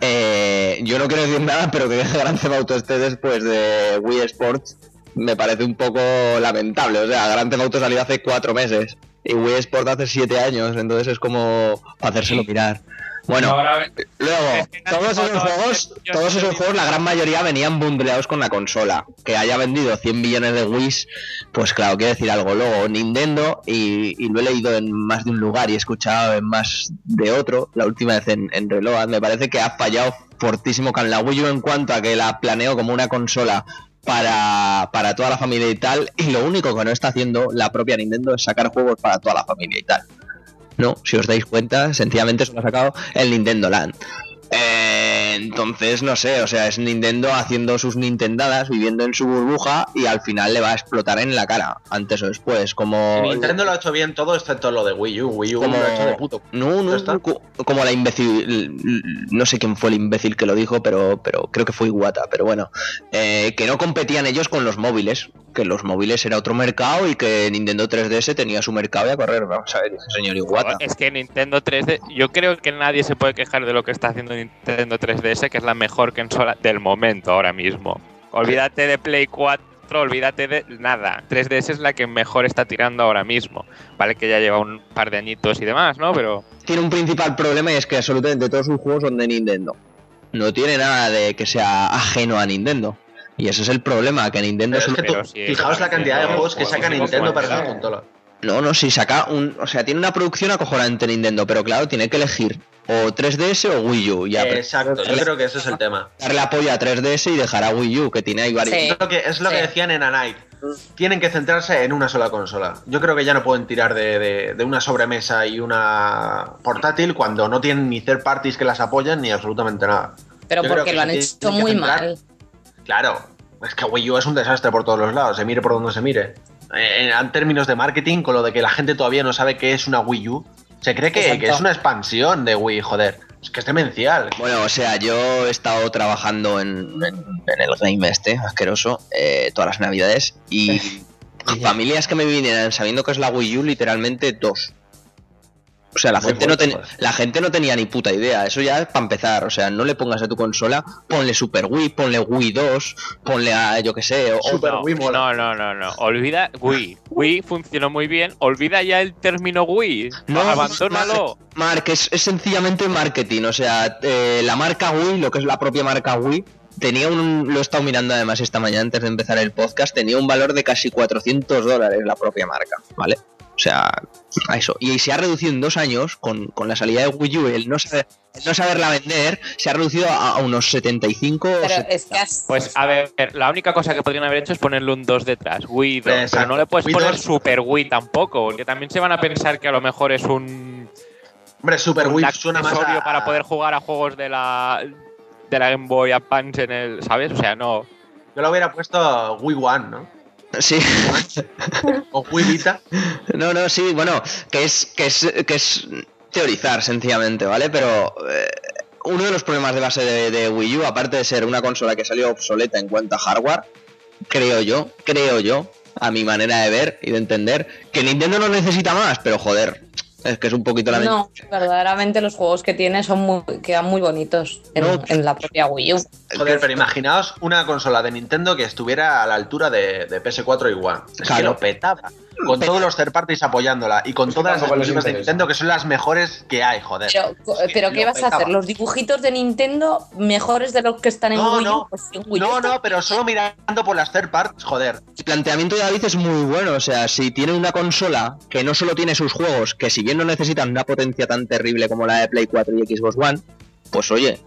Eh, yo no quiero decir nada, pero que Gran Theft Auto esté después de Wii Sports me parece un poco lamentable. O sea, Gran Theft Auto salió hace cuatro meses y Wii Sports hace siete años, entonces es como hacérselo mirar. Bueno, Ahora, Luego, todos esos juegos, todos esos juegos, la gran mayoría venían bundleados con la consola. Que haya vendido 100 millones de Wii, pues claro, quiere decir algo. Luego, Nintendo, y, y lo he leído en más de un lugar y he escuchado en más de otro, la última vez en, en Reload, me parece que ha fallado fortísimo con la Wii U en cuanto a que la planeó como una consola para, para toda la familia y tal. Y lo único que no está haciendo la propia Nintendo es sacar juegos para toda la familia y tal. No, si os dais cuenta, sencillamente se lo ha sacado el Nintendo Land. Eh, entonces, no sé, o sea, es Nintendo haciendo sus Nintendadas, viviendo en su burbuja y al final le va a explotar en la cara, antes o después, como... Nintendo lo ha hecho bien todo excepto lo de Wii U. Wii U Como- lo ha hecho de puto. No, no, está. co- como la imbécil, no sé quién fue el imbécil que lo dijo, pero, pero creo que fue Iwata, pero bueno, eh, que no competían ellos con los móviles, que los móviles era otro mercado y que Nintendo 3DS tenía su mercado y a correr, vamos a ver, señor Iwata. Es que Nintendo 3D, yo creo que nadie se puede quejar de lo que está haciendo Nintendo 3DS, que es la mejor consola del momento ahora mismo. Olvídate de Play 4, olvídate de nada. 3DS es la que mejor está tirando ahora mismo. Vale que ya lleva un par de añitos y demás, ¿no? Pero tiene un principal problema y es que absolutamente todos sus juegos son de Nintendo. No tiene nada de que sea ajeno a Nintendo. Y ese es el problema, que Nintendo Pero tú- Pero sí, fijaos la cantidad de juegos que saca Nintendo para eh. consola. No, no, sí, saca un. O sea, tiene una producción acojonante Nintendo, pero claro, tiene que elegir o 3DS o Wii U. Ya, Exacto, yo creo que ese es el tema. darle apoyo a 3DS y dejar a Wii U, que tiene ahí varios. Sí. Es lo que, es lo que Sí. decían en A Night. Tienen que centrarse en una sola consola. Yo creo que ya no pueden tirar de, de- de una sobremesa y una portátil cuando no tienen ni third parties que las apoyan ni absolutamente nada. Pero Yo porque que lo han hecho muy centrar- mal. Claro, es que Wii U es un desastre por todos los lados, se mire por donde se mire. En términos de marketing, con lo de que la gente todavía no sabe qué es una Wii U, se cree que, que es una expansión de Wii, joder. Es que es demencial. Bueno, o sea, yo he estado trabajando en, en- en el game este, asqueroso, eh, todas las navidades y familias que me vinieran sabiendo que es la Wii U, literalmente dos. O sea, la Muy gente, no ten- la gente no tenía ni puta idea. Eso ya es para empezar. O sea, no le pongas a tu consola, ponle Super Wii, ponle Wii 2, ponle a, yo que sé, o- Super no, Wii mola. No, no, no, no. Olvida Wii. Wii funcionó muy bien. Olvida ya el término Wii. No, abandónalo. Mark, es, es sencillamente marketing. O sea, eh, la marca Wii, lo que es la propia marca Wii, tenía un. Lo he estado mirando además esta mañana antes de empezar el podcast. Tenía un valor de casi 400 dólares la propia marca, ¿vale? O sea, a eso. Y se ha reducido en dos años con, con la salida de Wii U y el no, saber, el no saberla vender, se ha reducido a, a unos 75 o Pero 70. es que has- Pues a ver, la única cosa que podrían haber hecho es ponerle un 2 detrás, Wii 2. Pero Exacto. no le puedes Wii poner 2. Super Wii tampoco, porque también se van a pensar que a lo mejor es un, Hombre, Super un Wii suena más a... para poder jugar a juegos de la de la Game Boy Advance en el, ¿sabes? O sea, no. Yo lo hubiera puesto Wii One, ¿no? Sí. O Wii Vita. No, no, sí, bueno, que es, que es, que es teorizar sencillamente, ¿vale? Pero eh, uno de los problemas de base de, de Wii U, aparte de ser una consola que salió obsoleta en cuanto a hardware, creo yo, creo yo, a mi manera de ver y de entender, que Nintendo no necesita más, pero joder, es que es un poquito la No, verdaderamente los juegos que tiene son muy, quedan muy bonitos en, No. en la propia Wii U. Joder, pero imaginaos una consola de Nintendo que estuviera a la altura de, de PS4 y One. Es que Claro. lo petaba. Con todos los third parties apoyándola y con Es todas las exclusivas de. Nintendo que son las mejores que hay, joder. Pero, Es que pero ¿qué vas a hacer? ¿Los dibujitos de Nintendo mejores de los que están en No, Wii U? no. Pues en Wii U No, no, pero solo mirando por las third parties, joder. El planteamiento de David es muy bueno, o sea, si tiene una consola que no solo tiene sus juegos, que si bien no necesitan una potencia tan terrible como la de Play 4 y Xbox One, pues oye,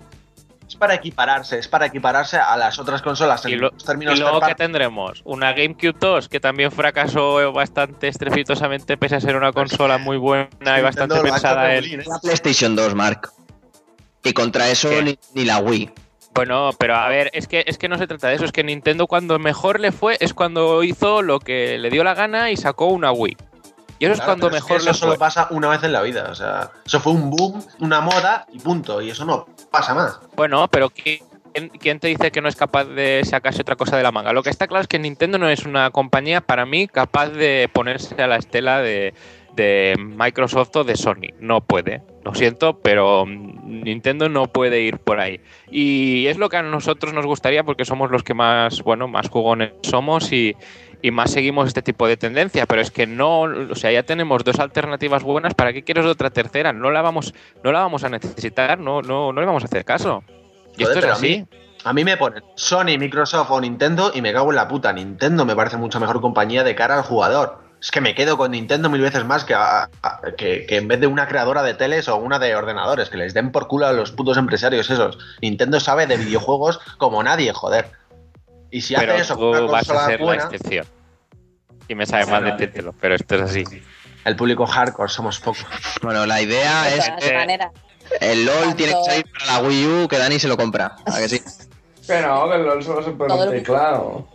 Es para equipararse, es para equipararse a las otras consolas en Y, lo- los términos y luego que tendremos una GameCube 2 que también fracasó bastante estrepitosamente pese a ser una consola muy buena y bastante pensada en, ¿eh? la PlayStation 2, Mark. Y contra eso ni, ni la Wii. Bueno, pero a ver, es que, es que no se trata de eso, es que Nintendo cuando mejor le fue es cuando hizo lo que le dio la gana y sacó una Wii. Y eso es Claro, cuando pero es que mejor eso solo pasa una vez en la vida. O sea, eso fue un boom, una moda y punto. Y eso no pasa más. Bueno, pero ¿quién, quién te dice que no es capaz de sacarse otra cosa de la manga? Lo que está claro es que Nintendo no es una compañía, para mí, capaz de ponerse a la estela de, de Microsoft o de Sony. No puede. Lo siento, pero mm, Nintendo no puede ir por ahí. Y es lo que a nosotros nos gustaría porque somos los que más, bueno, más jugones somos y, y más seguimos este tipo de tendencia, pero es que no, o sea, ya tenemos dos alternativas buenas, ¿para qué quieres otra tercera? No la vamos, no la vamos a necesitar, no, no, no le vamos a hacer caso. Y Joder, esto es a así. mí- A mí me ponen Sony, Microsoft o Nintendo y me cago en la puta. Nintendo me parece mucha mejor compañía de cara al jugador. Es que me quedo con Nintendo mil veces más que, a- a- que, que en vez de una creadora de teles o una de ordenadores, que les den por culo a los putos empresarios esos. Nintendo sabe de videojuegos como nadie, joder. Y si pero hace eso con tú una vas a ser la excepción. Y me sabe mal decírtelo, pero esto es así. el público hardcore somos pocos. Bueno, la idea De es que el LOL Tanto- tiene que salir para la Wii U, que Dani se lo compra. ¿A que sí? Que no, que el LOL solo se Todo un el- teclado.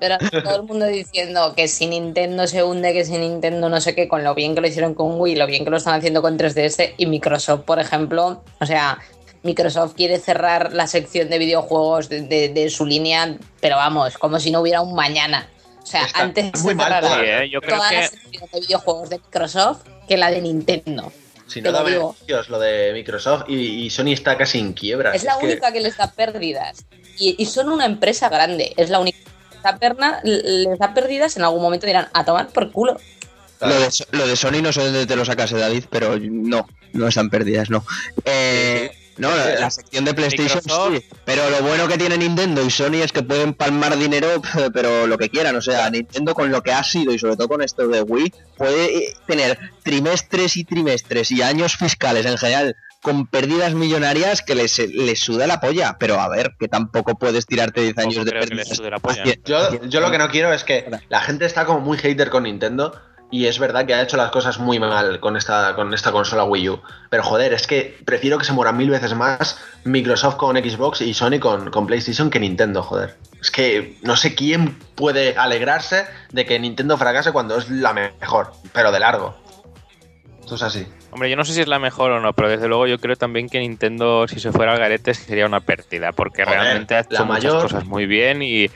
Pero todo el mundo diciendo que si Nintendo se hunde, que si Nintendo no sé qué, con lo bien que lo hicieron con Wii, lo bien que lo están haciendo con 3DS y Microsoft, por ejemplo, o sea, Microsoft quiere cerrar la sección de videojuegos de, de- de su línea, pero vamos, como si no hubiera un mañana. O sea, Está antes muy se Sí, ¿eh? Yo creo toda la que sección de videojuegos de Microsoft que la de Nintendo. Si no lo da beneficios lo de Microsoft y, y Sony está casi en quiebra. Es la única que les da pérdidas. Y, y son una empresa grande. Es la única que les da, perna- les da pérdidas. En algún momento dirán, a tomar por culo. Lo de, lo de Sony no sé dónde te lo sacase David, pero no, no están perdidas, no. Eh, No, la, la sección de PlayStation Microsoft. sí, pero lo bueno que tiene Nintendo y Sony es que pueden palmar dinero, pero lo que quieran. O sea, Nintendo con lo que ha sido y sobre todo con esto de Wii, puede eh, tener trimestres y trimestres y años fiscales en general con pérdidas millonarias que les, les suda la polla. Pero a ver, que tampoco puedes tirarte 10 años de creo que les pérdidas. sude la polla. Haci- Yo, yo lo que no quiero es que la gente está como muy hater con Nintendo y es verdad que ha hecho las cosas muy mal con esta, con esta consola Wii U. Pero joder, es que prefiero que se mueran mil veces más Microsoft con Xbox y Sony con, con PlayStation que Nintendo, joder. Es que no sé quién puede alegrarse de que Nintendo fracase cuando es la mejor, pero de largo. Esto es así. Hombre, yo no sé si es la mejor o no, pero desde luego yo creo también que Nintendo, si se fuera al garete, sería una pérdida, porque Joder, realmente ha hecho la muchas mayor- cosas muy bien y...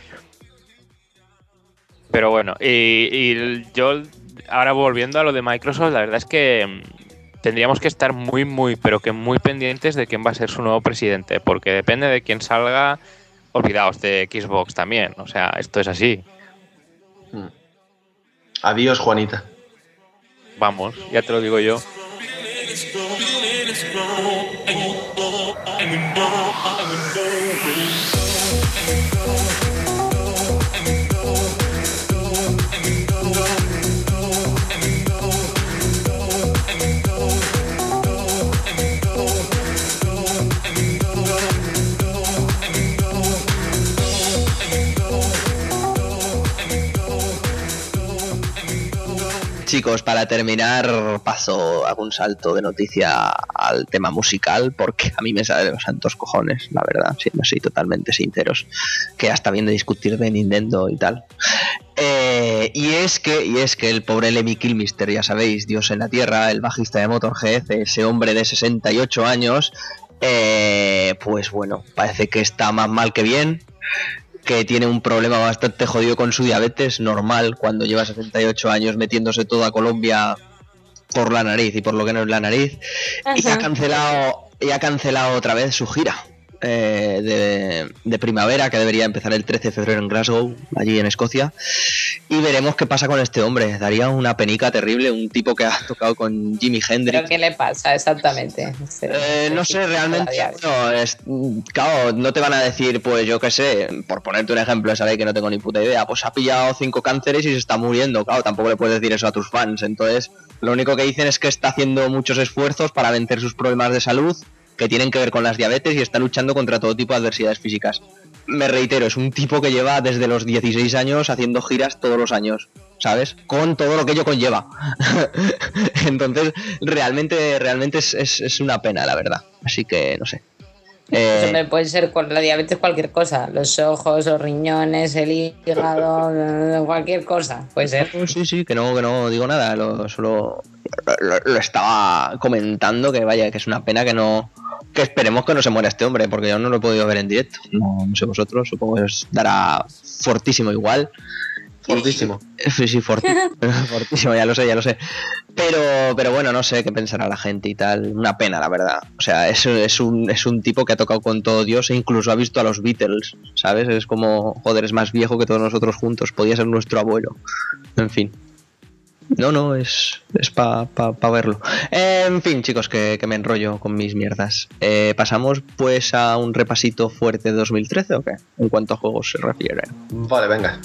Pero bueno, y, y yo ahora volviendo a lo de Microsoft, la verdad es que mm, tendríamos que estar muy, muy, pero que muy pendientes de quién va a ser su nuevo presidente, porque depende de quién salga, olvidaos de Xbox también, o sea, esto es así. Mm. Adiós, Juanita. Vamos, ya te lo digo yo. Chicos, para terminar, paso, un salto de noticia al tema musical, porque a mí me sale los santos cojones, la verdad, siendo así totalmente sinceros, que hasta viendo discutir de Nintendo y tal. Eh, y es que, y es que el pobre Lemmy Kilmister, ya sabéis, Dios en la Tierra, el bajista de Motorhead, ese hombre de 68 años, eh, pues bueno, parece que está más mal que bien, que tiene un problema bastante jodido con su diabetes, normal cuando lleva 68 años metiéndose toda Colombia por la nariz y por lo que no es la nariz, y ha cancelado, y ha cancelado otra vez su gira. Eh, de, de primavera que debería empezar el 13 de febrero en Glasgow, allí en Escocia, y veremos qué pasa con este hombre. Daría una penica terrible, un tipo que ha tocado con Jimi Hendrix, ¿Pero qué le pasa exactamente? eh, no sé, realmente, no, es, claro, no te van a decir, pues yo qué sé, por ponerte un ejemplo, sabéis que no tengo ni puta idea, pues ha pillado cinco cánceres y se está muriendo, claro, tampoco le puedes decir eso a tus fans, entonces lo único que dicen es que está haciendo muchos esfuerzos para vencer sus problemas de salud que tienen que ver con las diabetes y está luchando contra todo tipo de adversidades físicas. Me reitero, es un tipo que lleva desde los 16 años haciendo giras todos los años, ¿sabes? Con todo lo que ello conlleva. Entonces, realmente, realmente es, es- es una pena, la verdad. Así que, no sé. Eh, puede ser con la diabetes cualquier cosa. Los ojos, los riñones, el hígado, cualquier cosa. Puede ser. Sí, sí, que no, que no digo nada, lo, solo lo, lo estaba comentando que vaya, que es una pena que no, que esperemos que no se muera este hombre, porque yo no lo he podido ver en directo, no, no sé vosotros, supongo que os dará fortísimo igual. Fortísimo. Sí, sí, forti- fortísimo, ya lo sé, ya lo sé. Pero, pero bueno, no sé qué pensará la gente y tal. Una pena, la verdad. O sea, es, es, un, es un tipo que ha tocado con todo Dios e incluso ha visto a los Beatles, ¿sabes? Es como, joder, es más viejo que todos nosotros juntos. Podía ser nuestro abuelo. En fin. No, no, es, es para pa, pa verlo. En fin, chicos, que, que me enrollo con mis mierdas. Eh, ¿Pasamos pues a un repasito fuerte de 2013 o qué? En cuanto a juegos se refiere. Vale, venga.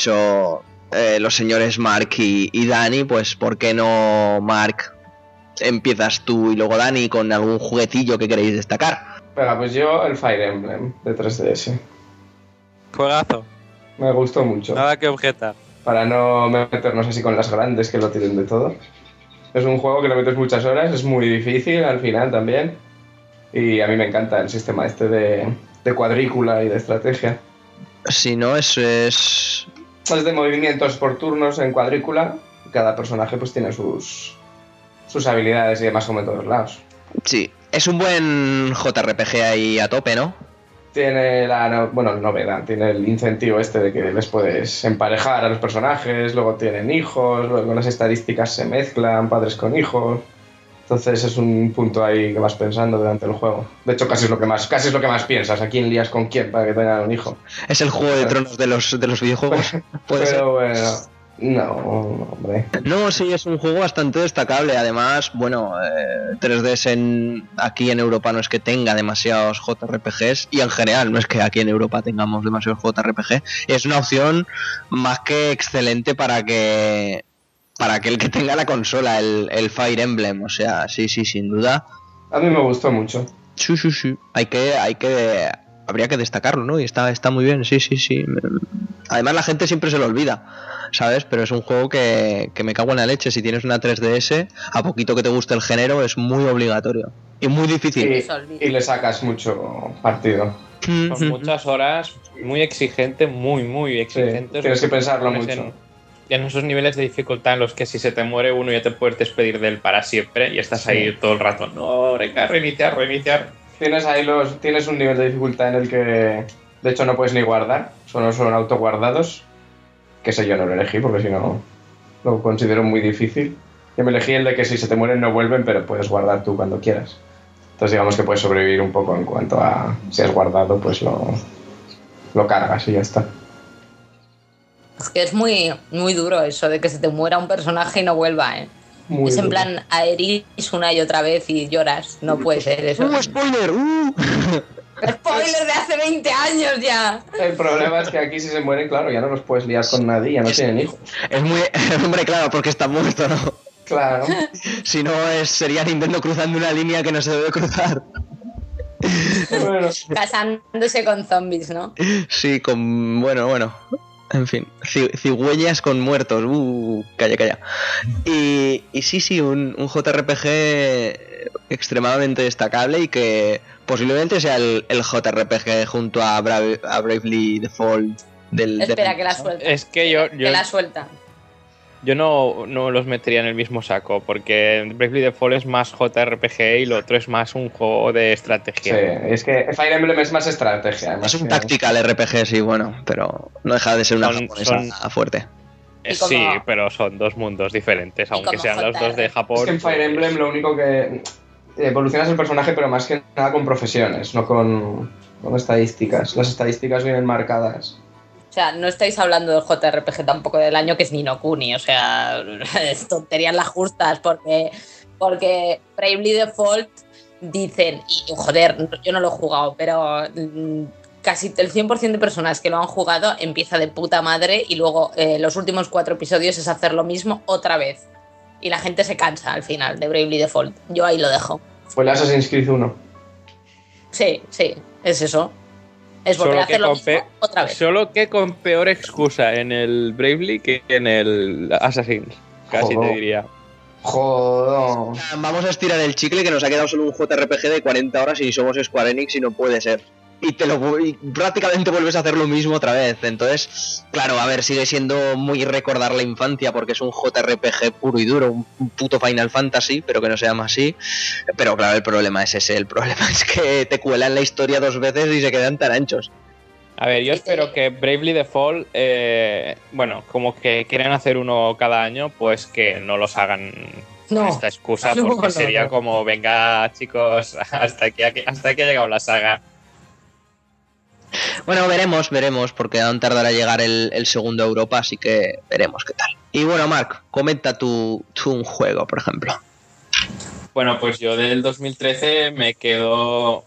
Mucho eh, los señores Mark y, y Dani, pues ¿por qué no Mark empiezas tú y luego Dani con algún juguetillo que queréis destacar? Venga, pues yo el Fire Emblem de 3DS. Juegazo. Me gustó mucho. Nada que objetar. Para no meternos así con las grandes que lo tienen de todo. Es un juego que le metes muchas horas, es muy difícil al final también. Y a mí me encanta el sistema este de, de cuadrícula y de estrategia. Si no, eso es... Es de movimientos por turnos en cuadrícula. Cada personaje pues tiene sus, sus habilidades y demás como en todos lados. Sí, es un buen JRPG ahí a tope, ¿no? Tiene la, no- bueno, novedad, tiene el incentivo este de que les puedes emparejar a los personajes, luego tienen hijos, luego las estadísticas se mezclan, padres con hijos. Entonces es un punto ahí que vas pensando durante el juego. De hecho, casi es lo que más, casi es lo que más piensas, a quién lías con quién para que tengan un hijo. Es el juego de tronos de los, de los videojuegos. Puede ser. Pero bueno, no, hombre. No, sí, es un juego bastante destacable. Además, bueno, eh, 3DS en, aquí en Europa no es que tenga demasiados JRPGs y en general no es que aquí en Europa tengamos demasiados JRPG. Es una opción más que excelente para que para aquel que tenga la consola, el, el Fire Emblem. O sea, sí, sí, sin duda. A mí me gustó mucho. Sí, sí, sí. Hay que, hay que, habría que destacarlo, ¿no? Y está, está muy bien, sí, sí, sí. Además la gente siempre se lo olvida, ¿sabes? Pero es un juego que, que me cago en la leche. Si tienes una 3DS, a poquito que te guste el género, es muy obligatorio. Y muy difícil. Y, le sacas mucho partido. Son muchas horas, muy exigente, muy, muy exigente. tienes que pensarlo mucho. En, en esos niveles de dificultad en los que si se te muere uno ya te puedes despedir de él para siempre y estás ahí todo el rato. No, venga, reiniciar, reiniciar. Tienes ahí los. Tienes un nivel de dificultad en el que. De hecho, no puedes ni guardar. Solo son autoguardados. Que sé yo, no lo elegí porque si no. Lo considero muy difícil. Yo me elegí el de que si se te mueren no vuelven, pero puedes guardar tú cuando quieras. Entonces, digamos que puedes sobrevivir un poco en cuanto a. Si has guardado, pues lo. Lo cargas y ya está. Es que es muy, muy duro eso de que se te muera un personaje y no vuelva, ¿eh? Muy es en plan, aerís una y otra vez y lloras. No puede ser eso. ¡Uh, spoiler! ¡Uh! ¡Spoiler de hace 20 años ya! El problema es que aquí si se mueren, claro, ya no los puedes liar con nadie, ya no tienen hijos. Es muy. Hombre, claro, porque está muerto, ¿no? Claro. Si no, es, sería Nintendo cruzando una línea que no se debe cruzar. bueno, Casándose con zombies, ¿no? Sí, con. Bueno, bueno. En fin, ci- cigüeñas con muertos. Uh, calla, calla. Y, y sí, sí, un, un JRPG extremadamente destacable y que posiblemente sea el, el JRPG junto a, Bra- a Bravely Default del. del- Espera, que la suelta. Es que yo, yo, Que la suelta. Yo no, no los metería en el mismo saco, porque Bravely Default es más JRPG y lo otro es más un juego de sí, estrategia. es que Fire Emblem es más estrategia. Es un tactical RPG, sí, bueno, pero no deja de ser una Son- japonesa fuerte. Eh, como- Sí, pero son dos mundos diferentes, aunque sean los dos de. Japón. Es que en Fire pues- Emblem lo único que evolucionas el personaje, pero más que nada con profesiones, no con, con estadísticas. Las estadísticas vienen marcadas. O sea, no estáis hablando del JRPG tampoco del año que es Nino Kuni. O sea, es tonterías las justas porque, porque Bravely Default dicen, y joder, yo no lo he jugado, pero mm, casi el 100% de personas que lo han jugado empieza de puta madre y luego eh, los últimos cuatro episodios es hacer lo mismo otra vez. Y la gente se cansa al final de Bravely Default. Yo ahí lo dejo. Fue el Assassin's Creed 1. Sí, sí, es eso. Es volver Solo a que, hacer lo mismo otra vez. solo que con peor excusa en el Bravely que en el Assassin's. Casi Joder. te diría. Joder. Vamos a estirar el chicle que nos ha quedado solo un JRPG de 40 horas y somos Square Enix y no puede ser. Y te lo y prácticamente vuelves a hacer lo mismo otra vez. Entonces, claro, a ver, sigue siendo muy recordar la infancia porque es un JRPG puro y duro, un puto Final Fantasy, pero que no se llama así. Pero claro, el problema es ese, el problema es que te cuelan la historia dos veces y se quedan tan anchos. A ver, yo espero que Bravely Default, eh, bueno, como que quieren hacer uno cada año, pues que no los hagan No. esta excusa, No, porque no, sería no. como, venga, chicos, hasta aquí, hasta aquí ha llegado la saga. Bueno, veremos, veremos, porque aún tardará llegar el, el segundo a Europa, así que veremos qué tal. Y bueno, Mark, comenta tú un juego, por ejemplo. Bueno, pues yo del 2013 me quedo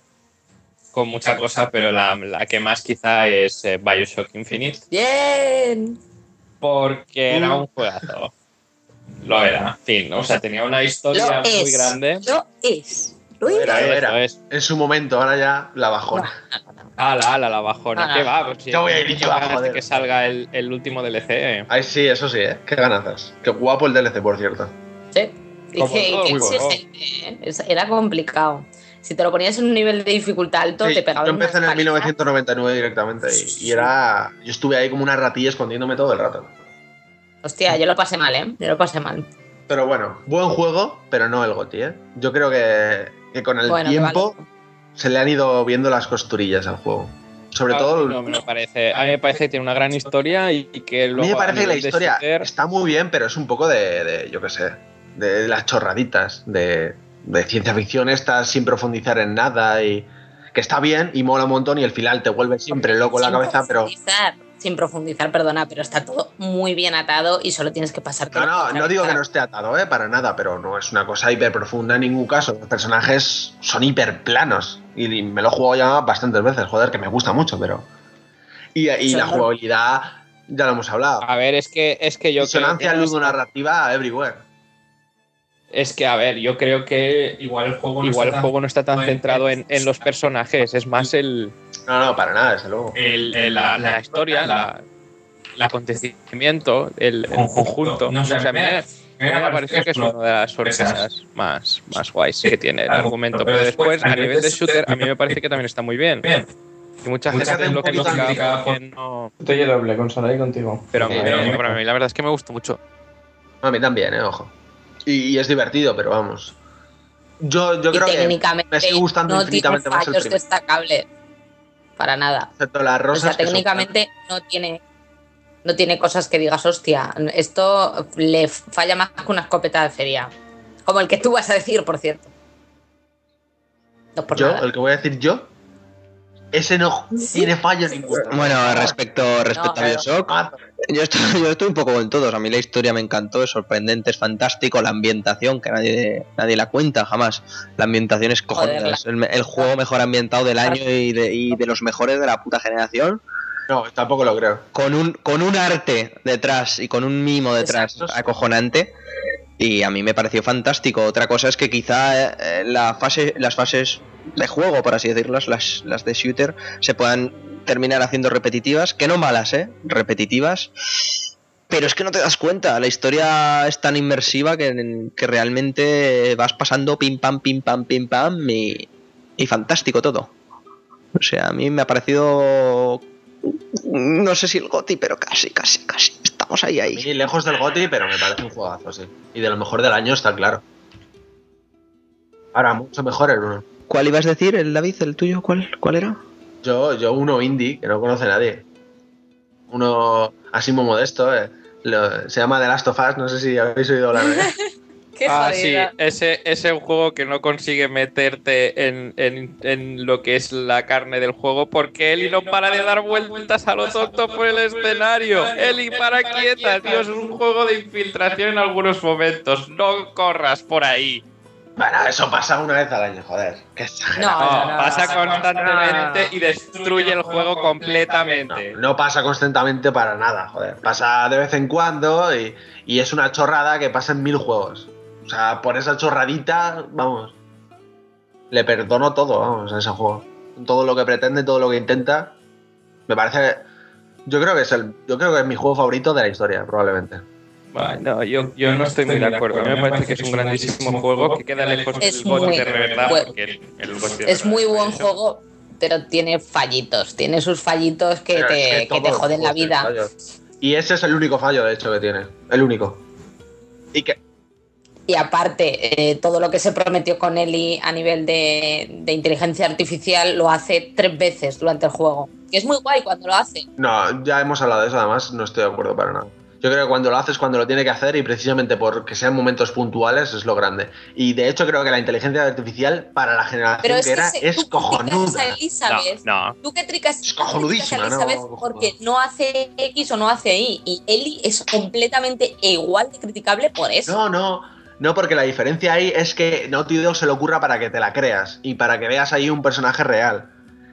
con mucha cosa, pero la, la que más quizá es eh, Bioshock Infinite, Bien. porque era Mm. un juegazo. Lo era, en fin, o sea, tenía una historia Lo muy es. grande. Lo es. Lo. Era, Eso era. es. En su momento, ahora ya la bajona. Ala, ala, la bajona. Ala. ¿Qué va? Pues sí, Ya voy a ir yo, ganas de que salga el, el último DLC. eh. Ay, sí, eso sí, ¿eh? Qué ganazas. Qué guapo el DLC, por cierto. Sí. Como que, que bueno. ¿eh? Era complicado. Si te lo ponías en un nivel de dificultad alto, Sí, te pegaba yo empecé en el unas palizas. 1999 directamente y, y era. Yo estuve ahí como una ratilla escondiéndome todo el rato. Hostia, yo lo pasé mal, ¿eh? Yo lo pasé mal. Pero bueno, buen juego, pero no el GOTI, ¿eh? Yo creo que, que con el Bueno, que tiempo vale. Se le han ido viendo las costurillas al juego. Sobre A todo. no me parece. A mí me parece que tiene una gran historia y, y que a luego. mí me parece que la historia shooter- está muy bien, pero es un poco de, de, yo qué sé, de las chorraditas, de, de ciencia ficción esta sin profundizar en nada y que está bien y mola un montón y el final te vuelve siempre loco la cabeza, pero... profundizar, Sin profundizar, perdona, pero está todo muy bien atado y solo tienes que pasarte. No, no, no digo que no esté atado, ¿eh? Para nada, pero no es una cosa hiper profunda en ningún caso. Los personajes son hiper planos y me lo he jugado ya bastantes veces, joder, que me gusta mucho, pero... Y, y la jugabilidad, ya lo hemos hablado. A ver, es que, es que yo creo Disonancia que no ludonarrativa everywhere. Es que, a ver, yo creo que Igual el juego no igual el está juego no está tan en- centrado en, en los personajes, es más el, No, no, para nada, desde luego. el, el- la, la historia, la, el acontecimiento, el, el conjunto. No sé, o sea, me, me- a mí me parece que es una de las sorpresas más, más guays que tiene el argumento. Pero después, a nivel de shooter, a mí me parece que también está muy bien. Bien. Y mucha Mucha gente gente lo que no. Estoy doble con Sarai contigo. Pero a mí, la verdad es que me gustó mucho. A mí también, eh, ojo. Y, y es divertido, pero vamos. Yo, yo y creo que técnicamente me sigue gustando no tiene infinitamente más el fallos primero. destacables. Para nada. Excepto las O rosas. sea, que son- técnicamente no tiene no tiene cosas que digas, hostia, esto le falla más que una escopeta de feria. Como el que tú vas a decir, por cierto. No por yo, nada. el que voy a decir yo, ese no tiene fallo ninguno. Bueno, respecto, respecto No, a Bioshock, Ah, yo estoy, yo estoy un poco con todos. A mí la historia me encantó, es sorprendente, es fantástico. La ambientación, que nadie, nadie la cuenta jamás. La ambientación Es el, el juego mejor ambientado del año y de, y de los mejores de la puta generación. No, tampoco lo creo. Con un, con un arte detrás y con un mimo detrás Exacto. acojonante. Y a mí me pareció fantástico. Otra cosa es que quizá eh, la fase, las fases de juego, por así decirlas, las, las de shooter, se puedan terminar haciendo repetitivas, que no malas, ¿eh? Repetitivas. Pero es que no te das cuenta, la historia es tan inmersiva que, que realmente vas pasando pim pam, pim pam, pim pam y, y fantástico todo. O sea, a mí me ha parecido... No sé si el GOTI, pero casi, casi, casi. Estamos ahí, ahí. mí lejos del GOTI, pero me parece un juegazo, sí. Y de lo mejor del año está claro. Ahora, mucho mejor el uno. ¿Cuál ibas a decir, el David, el tuyo? ¿Cuál, cuál era? Yo, yo uno indie, que no conoce nadie. Uno así muy modesto, eh. Lo- se llama The Last of Us, no sé si habéis oído hablar de él. Qué ah, sí, ese ese es un juego que no consigue meterte en, en- en lo que es la carne del juego porque Eli no para de dar vueltas a lo tonto por el escenario. Eli, para quieta, tío, es un juego de infiltración en algunos momentos. No corras por ahí. Bueno, eso pasa una vez al año, joder. Qué exagerado. No, No, no, no, pasa constantemente y destruye el juego completamente. No, no pasa constantemente para nada, joder. Pasa de vez en cuando y, y es una chorrada que pasa en mil juegos. O sea, por esa chorradita, vamos. Le perdono todo, vamos, a ese juego. Todo lo que pretende, todo lo que intenta. Me parece. Yo creo que es el. Yo creo que es mi juego favorito de la historia, probablemente. No, yo, yo no estoy muy de acuerdo. A mí me parece que es un grandísimo juego que queda lejos Es del GOTY de verdad. porque el- el de Es muy buen eso. juego, pero tiene fallitos. Tiene sus fallitos que Pero es te, que joden la vida. fallos. Y ese es el único fallo, de hecho, que tiene. El único. Y que. Y aparte, eh, todo lo que se prometió con Eli a nivel de, de inteligencia artificial lo hace tres veces durante el juego. Que es muy guay cuando lo hace. No, ya hemos hablado de eso, además no estoy de acuerdo para nada. Yo creo que cuando lo haces, cuando lo tiene que hacer, y precisamente porque sean momentos puntuales, es lo grande. Y de hecho, creo que la inteligencia artificial para la generación Pero es que que era se- es tú cojonuda. a Elizabeth. No, no. Tú que tricas, Es tú cojonudísima, criticas a Elizabeth ¿no? porque no hace X o no hace Y. Y Eli es completamente igual de criticable por eso. No, no, no, porque la diferencia ahí es que Naughty Dog se le ocurra para que te la creas y para que veas ahí un personaje real.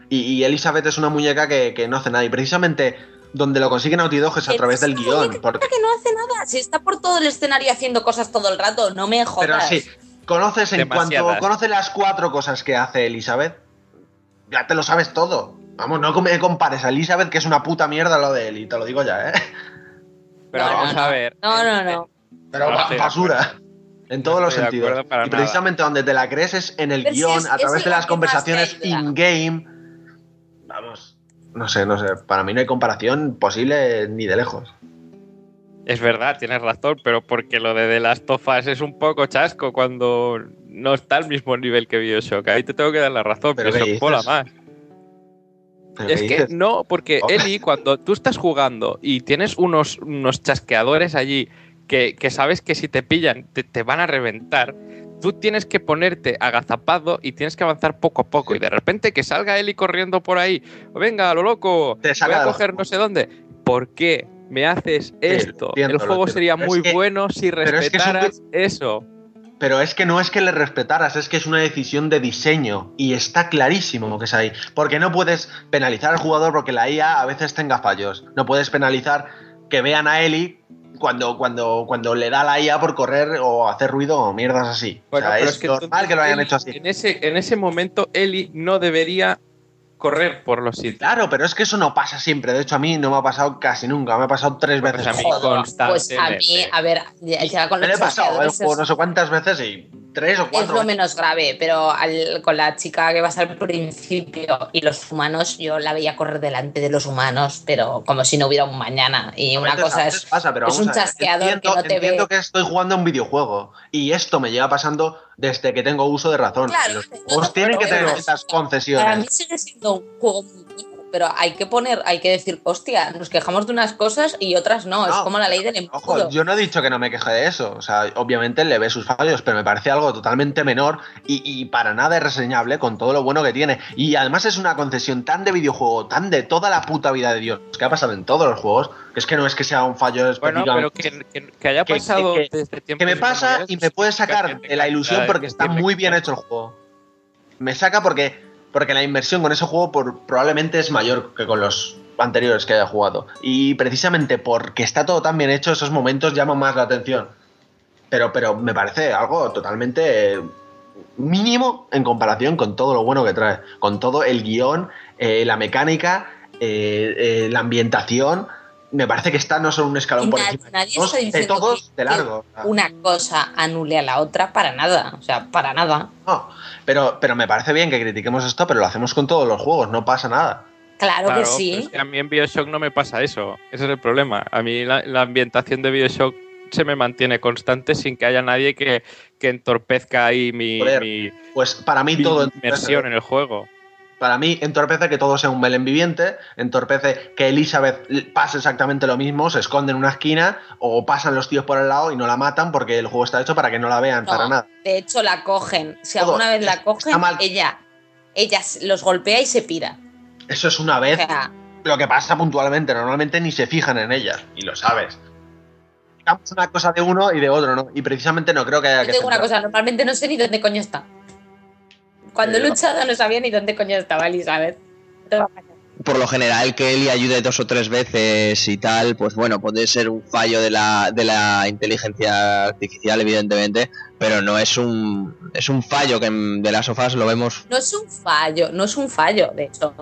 Y, y Elizabeth es una muñeca que, que no hace nada. Y precisamente donde lo consigue Naughty Dog es a Pero través del guion. Porque, que no hace nada. Si está por todo el escenario haciendo cosas todo el rato, no me jodas. pero sí, conoces en cuanto conoces las cuatro cosas que hace Elizabeth, ya te lo sabes todo. Vamos, no me compares a Elizabeth, que es una puta mierda lo de Eli, te lo digo ya, ¿eh? Pero No, vamos no, a no. ver. No, no, no. Pero No de basura. En todos No los de sentidos. y nada. precisamente donde te la crees es en el Pero si guion, es- a través de la las conversaciones in-game. Vamos. No sé, no sé. Para mí no hay comparación posible ni de lejos. Es verdad, tienes razón, pero porque lo de The Last of Us es un poco chasco cuando no está al mismo nivel que Bioshock. Ahí te tengo que dar la razón, ¿Pero eso dices? más. ¿Pero Es que dices? no, porque Oh. Eli, cuando tú estás jugando y tienes unos, unos chasqueadores allí que, que sabes que si te pillan te, te van a reventar, tú tienes que ponerte agazapado y tienes que avanzar poco a poco. Y de repente que salga Eli corriendo por ahí, venga, lo loco, Te voy a coger no sé dónde. ¿Por qué me haces esto? entiendo, El lo juego sería es muy que- bueno si pero es que es un respetaras eso. Pero es que no es que le respetaras, es que es una decisión de diseño y está clarísimo que es ahí. Porque no puedes penalizar al jugador porque la IA a veces tenga fallos. No puedes penalizar que vean a Eli cuando, cuando, cuando le da la IA por correr o hacer ruido o mierdas así. Bueno, o sea, pero es, es que normal que lo hayan Eli- hecho así. En ese, en ese momento Eli no debería correr por los sitios. Claro, pero es que eso no pasa siempre. De hecho, a mí no me ha pasado casi nunca. Me ha pasado tres Pues veces. a mí Joder. Pues a mí, a ver, ya, ya con Me los he pasado el chasqueadores juego es- no sé cuántas veces y tres o es cuatro. lo veces. menos grave, pero al- con la chica que vas al principio y los humanos, yo la veía correr delante de los humanos, pero como si no hubiera un mañana. Y una veces- cosa es, pasa, pero es un chasqueador entiendo, que no te entiendo ve. que estoy jugando a un videojuego y esto me lleva pasando desde que tengo uso de razón. Claro, Los no, tienen que tener estas Para mí concesiones. sigue siendo un juego muy pero hay que poner, hay que decir, hostia, nos quejamos de unas cosas y otras no, es como la ley del embudo. Ojo, yo no he dicho que no me queje de eso. O sea, obviamente le ve sus fallos, pero me parece algo totalmente menor y, y para nada es reseñable con todo lo bueno que tiene. Y además es una concesión tan de videojuego, tan de toda la puta vida de Dios, que ha pasado en todos los juegos, que es que no es que sea un fallo Bueno, específicamente. pero que, que- que haya Que- pasado que- desde tiempos que me pasa y me puede sacar de la ilusión que porque está muy bien hecho el juego. Me saca porque, porque la inversión con ese juego probablemente es mayor que con los anteriores que haya jugado. Y precisamente porque está todo tan bien hecho, esos momentos llaman más la atención. Pero, pero me parece algo totalmente mínimo en comparación con todo lo bueno que trae. Con todo el guion, eh, la mecánica, eh, eh, la ambientación. Me parece que está no solo un escalón Y por na- encima de nadie está de todos que- de largo. una cosa anule a la otra para nada, o sea, para nada. No, pero, pero me parece bien que critiquemos esto, pero lo hacemos con todos los juegos, no pasa nada. Claro, Claro, que sí. es que a mí en Bioshock no me pasa eso. Ese es el problema. A mí la, la ambientación de Bioshock se me mantiene constante sin que haya nadie que, que entorpezca ahí mi, Joder, mi- Pues para mí mi todo inmersión en el juego. Para mí entorpece que todo sea un Belén viviente, entorpece que Elizabeth pase exactamente lo mismo, se esconde en una esquina o pasan los tíos por el lado y no la matan porque el juego está hecho para que no la vean No, para nada. De hecho, la cogen. Si Todo. alguna vez la cogen, mal. ella, ella los golpea y se pira. Eso es una O vez sea, lo que pasa puntualmente, normalmente ni se fijan en ellas y lo sabes. Una cosa de uno y de otro, ¿no? Y precisamente no creo que haya yo que tengo una cosa, normalmente no sé ni dónde coño está. Cuando he luchado no sabía ni dónde coño estaba Elizabeth. Por lo general que Eli ayude dos o tres veces y tal, pues bueno, puede ser un fallo de la, de la inteligencia artificial, evidentemente, pero no es un es un fallo que de las sofás lo vemos No es un fallo, no es un fallo, de hecho.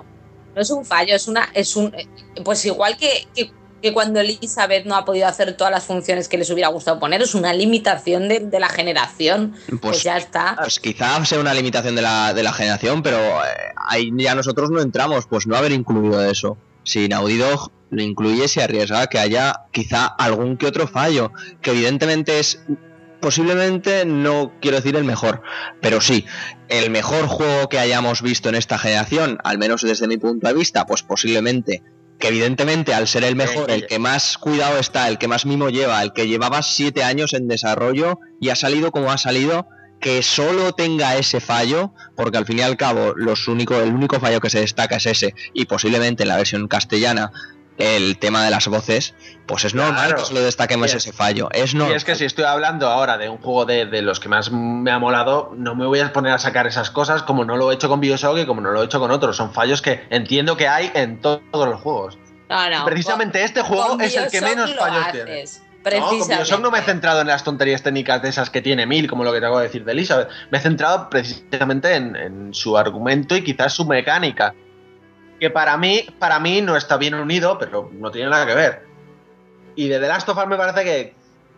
No es un fallo, es una. es un eh, Pues igual que, que, que cuando Elizabeth no ha podido hacer todas las funciones que les hubiera gustado poner, es una limitación de, de la generación. Pues, pues, ya está. pues quizá sea una limitación de la, de la generación, pero eh, ahí ya nosotros no entramos, pues no haber incluido eso. Si Naughty Dog lo incluye, se arriesga a que haya quizá algún que otro fallo, que evidentemente es posiblemente no quiero decir el mejor, pero sí, el mejor juego que hayamos visto en esta generación, al menos desde mi punto de vista, pues posiblemente que evidentemente al ser el mejor, el que más cuidado está, el que más mimo lleva, el que llevaba siete años en desarrollo y ha salido como ha salido, que solo tenga ese fallo, porque al fin y al cabo los único, el único fallo que se destaca es ese, y posiblemente en la versión castellana el tema de las voces, pues es normal Claro. que solo destaquemos es- ese fallo. Es Y es que si estoy hablando ahora de un juego de, de los que más me ha molado, no me voy a poner a sacar esas cosas como no lo he hecho con Bioshock y como no lo he hecho con otros. Son fallos que entiendo que hay en to- todos los juegos. No, no. Precisamente este juego es el que menos lo fallos tiene. haces, No, con. Bioshock no me he centrado en las tonterías técnicas de esas que tiene mil, como lo que te acabo de decir de Elizabeth. Me he centrado precisamente en, en su argumento y quizás su mecánica. Que para mí, para mí no está bien unido, pero no tiene nada que ver. Y de The Last of Us me parece que,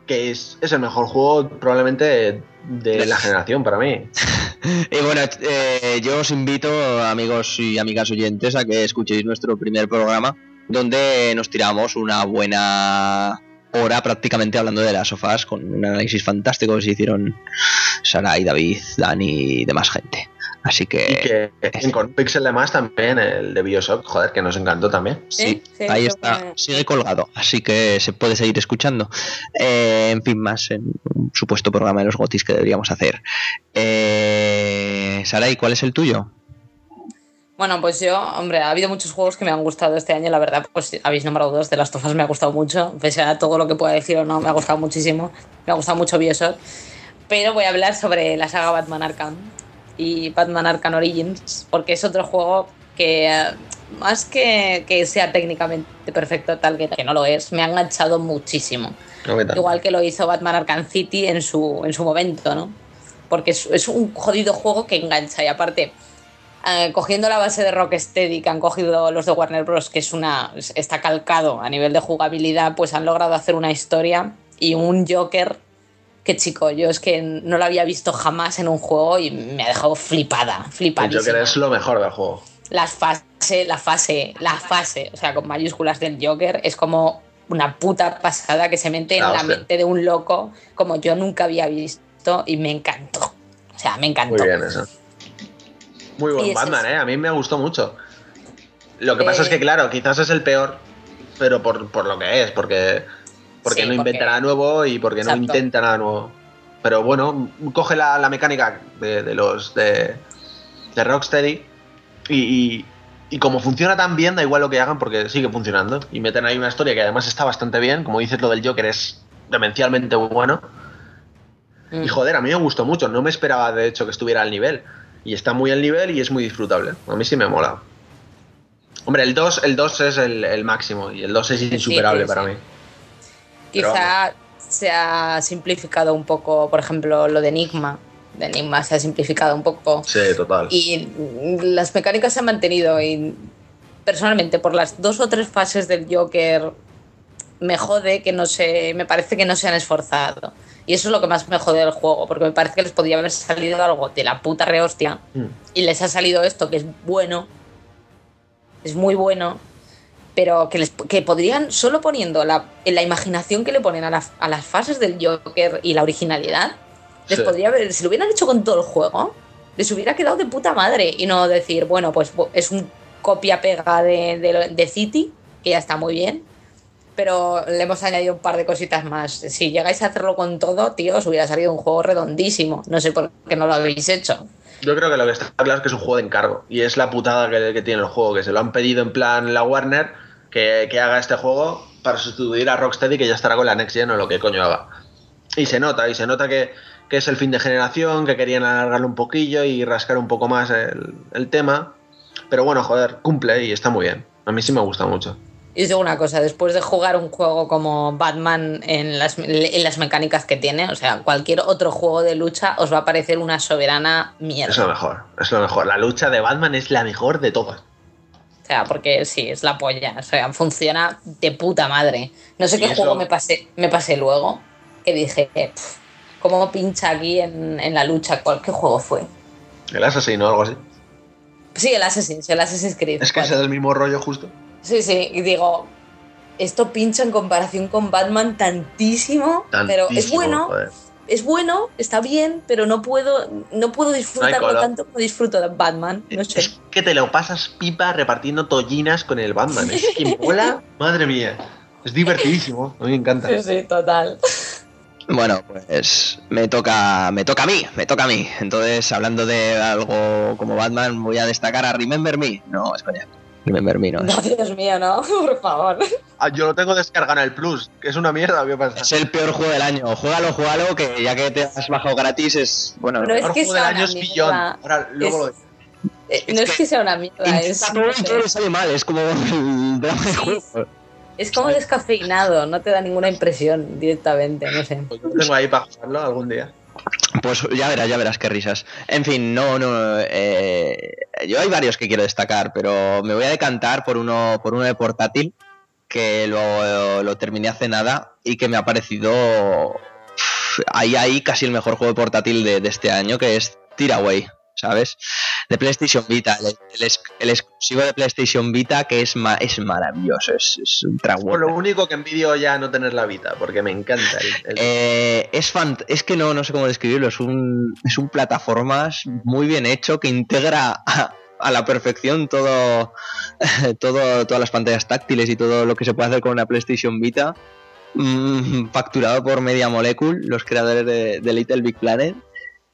que es, es el mejor juego probablemente de la generación para mí. Y bueno, eh, yo os invito, amigos y amigas oyentes, a que escuchéis nuestro primer programa, donde nos tiramos una buena hora prácticamente hablando de las sofás, con un análisis fantástico que se hicieron Sara y David, Dani y demás gente. Así Y que, que en con un pixel de más también, el de Bioshock, joder, que nos encantó también. sí, Sí, sí, ahí está, bueno. sigue colgado, así que se puede seguir escuchando. Eh, en fin, más en un supuesto programa de los gotis que deberíamos hacer. Eh, Sara, ¿y cuál es el tuyo? Bueno, pues yo, hombre, ha habido muchos juegos que me han gustado este año, la verdad, pues habéis nombrado dos, de las tofas me ha gustado mucho, pese a todo lo que pueda decir o no, me ha gustado muchísimo, me ha gustado mucho Bioshock, pero voy a hablar sobre la saga Batman Arkham y Batman Arkham Origins, porque es otro juego que, eh, más que, que sea técnicamente perfecto, tal que, que no lo es, me ha enganchado muchísimo. Igual que lo hizo Batman Arkham City en su, en su momento, ¿no? Porque es, es un jodido juego que engancha y aparte, eh, cogiendo la base de Rocksteady que han cogido los de Warner Bros., que es una es- está calcado a nivel de jugabilidad, pues han logrado hacer una historia y un Joker que chico, yo es que no lo había visto jamás en un juego y me ha dejado flipada, flipadísima Joker es lo mejor del juego. las fase, la fase, la fase, o sea, con mayúsculas del Joker, es como una puta pasada que se mete en Ah, la mente de un loco como yo nunca había visto y me encantó. O sea, me encantó. Muy bien eso. Muy buen Batman, es- ¿eh? A mí me gustó mucho. Lo que pasa Eh, es que, claro, quizás es el peor, pero por, por lo que es, porque, porque Sí, no inventa porque- nada nuevo y porque no intenta nada nuevo. Pero bueno, coge la, la mecánica de, de los de, de Rocksteady y, y, y como funciona tan bien, da igual lo que hagan porque sigue funcionando. Y meten ahí una historia que además está bastante bien. Como dices, lo del Joker es demencialmente bueno. Mm. Y joder, a mí me gustó mucho. No me esperaba, de hecho, que estuviera al nivel. Y está muy al nivel y es muy disfrutable. A mí sí me mola. Hombre, el 2, el 2 es el, el máximo y el 2 es Sí, insuperable sí, para mí. Quizá se ha simplificado un poco, por ejemplo, lo de Enigma. De Enigma se ha simplificado un poco. Sí, total. Y las mecánicas se han mantenido y personalmente por las dos o tres fases del Joker me jode que no se me parece que no se han esforzado y eso es lo que más me jode del juego porque me parece que les podría haber salido algo de la puta rehostia Mm. y les ha salido esto que es bueno es muy bueno pero que, les, que podrían solo poniendo la, la imaginación que le ponen a, la- a las fases del Joker y la originalidad les Sí. podría haber si lo hubieran hecho con todo el juego les hubiera quedado de puta madre y no decir, bueno, pues es un copia-pega de, de, de City, que ya está muy bien, pero le hemos añadido un par de cositas más. Si llegáis a hacerlo con todo, tío, os hubiera salido un juego redondísimo. No sé por qué no lo habéis hecho. Yo creo que lo que está claro es que es un juego de encargo. Y es la putada que, que tiene el juego, que se lo han pedido en plan la Warner que, que haga este juego para sustituir a Rocksteady que ya estará con la Next Gen o lo que coño haga. Y se nota, y se nota que, que es el fin de generación, que querían alargarlo un poquillo y rascar un poco más el, el tema. Pero bueno, joder, cumple y está muy bien. A mí sí me gusta mucho. Y os digo una cosa, después de jugar un juego como Batman en las, en las mecánicas que tiene, o sea, cualquier otro juego de lucha os va a parecer una soberana mierda. Es lo mejor, es lo mejor. La lucha de Batman es la mejor de todas. Sea, porque sí, es la polla. O sea, funciona de puta madre. No sé qué eso- juego me pasé, me pasé luego. Que dije, "Pf, ¿cómo pincha aquí en, en la lucha? ¿Cuál, ¿Qué juego fue? El asesino o algo así. Sí, el Assassin's, el Assassin's Creed. Es que es 4. el mismo rollo justo. Sí, sí, y digo, esto pincha en comparación con Batman tantísimo, pero es bueno, joder. Es bueno, está bien, pero no puedo, no puedo disfrutarlo tanto como disfruto de Batman. No sé. Es que te lo pasas pipa repartiendo tollinas con el Batman. Es que mola, madre mía. Es divertidísimo. A mí me encanta. Sí, sí, total. Bueno, pues me toca, me toca a mí, me toca a mí. Entonces, hablando de algo como Batman, voy a destacar a Remember Me. No, es coña. Crimen Vermino. No, Dios mío, no, por favor. Ah, yo lo tengo descargado en el Plus, que es una mierda, ¿qué pasa? Es el peor juego del año. Juégalo, juégalo, que ya que te has bajado gratis es. Bueno, No es El que juego del año es. Billón. Ahora, luego Es- lo Eh, no es que sea una mierda, es, todo y sale mal. Es como el drama de Sí. juego. es como descafeinado, no te da ninguna impresión directamente, no sé. Pues yo lo tengo ahí para jugarlo algún día. Pues ya verás, ya verás qué risas. En fin, no, no. eh, yo hay varios que quiero destacar, pero me voy a decantar por uno, por uno de portátil que lo, lo terminé hace nada y que me ha parecido ahí, ahí casi el mejor juego de portátil de, de este año, que es Tiraway, ¿sabes? De PlayStation Vita, el, el ex- el exclusivo de PlayStation Vita que es, ma- es maravilloso, es, es un. Por lo único que envidio ya no tener la Vita, porque me encanta el, Eh, es que no, no sé cómo describirlo, es un, es un plataformas muy bien hecho que integra a, a la perfección todo, todo, todas las pantallas táctiles y todo lo que se puede hacer con una PlayStation Vita, mm, facturado por Media Molecule, los creadores de, de Little Big Planet.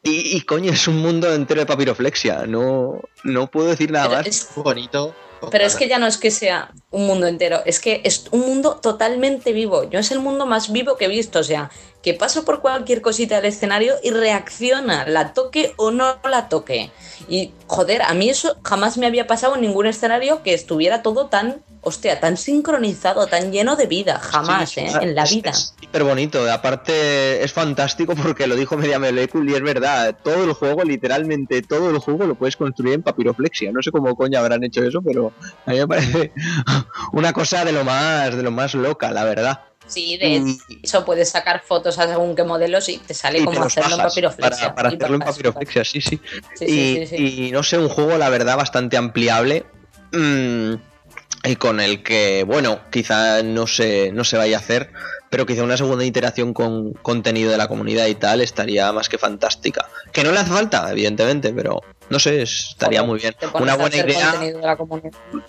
Y, y, coño, es un mundo entero de papiroflexia, no, no puedo decir nada Pero más. es, bonito. pero es que ya no es que sea un mundo entero, es que es un mundo totalmente vivo. Yo es el mundo más vivo que he visto, o sea, que paso por cualquier cosita del escenario y reacciona, la toque o no la toque. Y joder, a mí eso jamás me había pasado en ningún escenario que estuviera todo tan, hostia, tan sincronizado, tan lleno de vida, jamás, Sí, ¿eh? En la vida. Es hiper bonito. Aparte, es fantástico porque lo dijo Media Molecule y es verdad. Todo el juego, literalmente todo el juego, lo puedes construir en papiroflexia. No sé cómo coño habrán hecho eso, pero a mí me parece una cosa de lo más, de lo más loca, la verdad. Sí, de Y- hecho puedes sacar fotos a según qué modelos y te sale y como te hacerlo en papiroflexia. Para, para hacerlo en papiroflexia, sí, sí. Sí, y, sí, sí, sí. y no sé, un juego, la verdad, bastante ampliable. mm, y con el que, bueno, quizá no se, no se vaya a hacer, pero quizá una segunda iteración con contenido de la comunidad y tal estaría más que fantástica. Que no le hace falta, evidentemente, pero no sé, es- estaría muy bien. Una buena idea.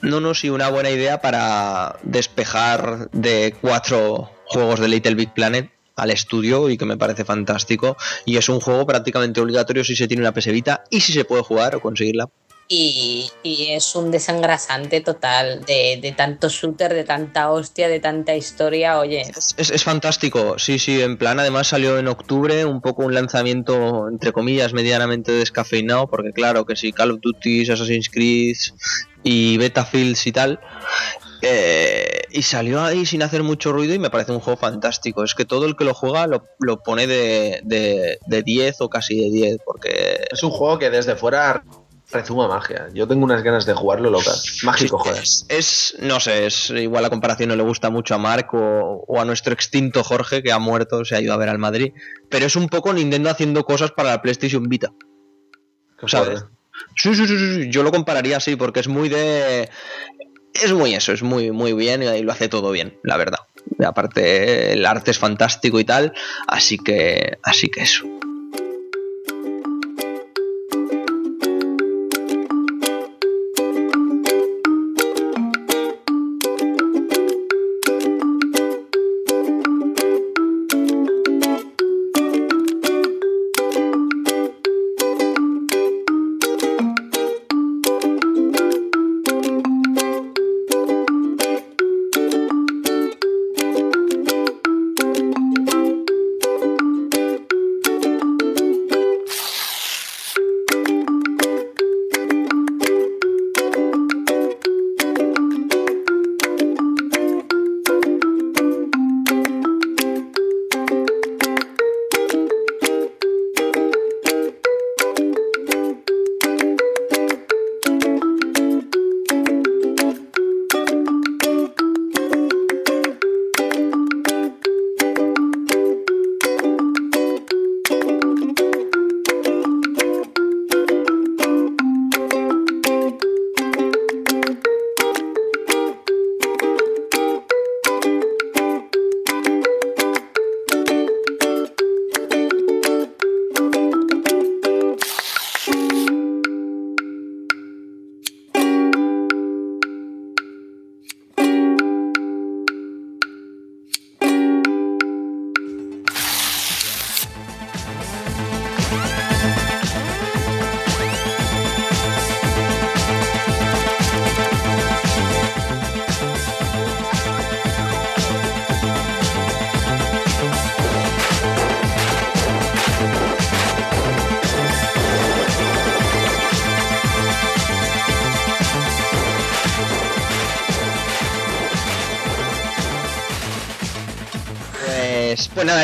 No, no, sí, una buena idea para despejar de cuatro juegos de Little Big Planet al estudio y que me parece fantástico. Y es un juego prácticamente obligatorio si se tiene una PS Vita y si se puede jugar o conseguirla. Y, y es un desengrasante total de, de tanto shooter, de tanta hostia, de tanta historia. Oye, Es, es- fantástico, sí, sí, en plan, además salió en octubre, un poco un lanzamiento, entre comillas, medianamente descafeinado, porque claro, que si Call of Duty, Assassin's Creed y Battlefields y tal, eh, y salió ahí sin hacer mucho ruido y me parece un juego fantástico. Es que todo el que lo juega lo, lo pone de, de, de 10 o casi de 10, porque Es un juego que desde fuera rezuma magia. Yo tengo unas ganas de jugarlo locas. Mágico, joder. Es, es- no sé, es igual la comparación no le gusta mucho a Mark o, o a nuestro extinto Jorge que ha muerto, se ha ido a ver al Madrid, pero es un poco Nintendo haciendo cosas para la PlayStation Vita. ¿sabes? Sí, sí, sí, sí, yo lo compararía así porque es muy de es muy eso, es muy muy bien y lo hace todo bien, la verdad. Aparte el arte es fantástico y tal, así que así que eso.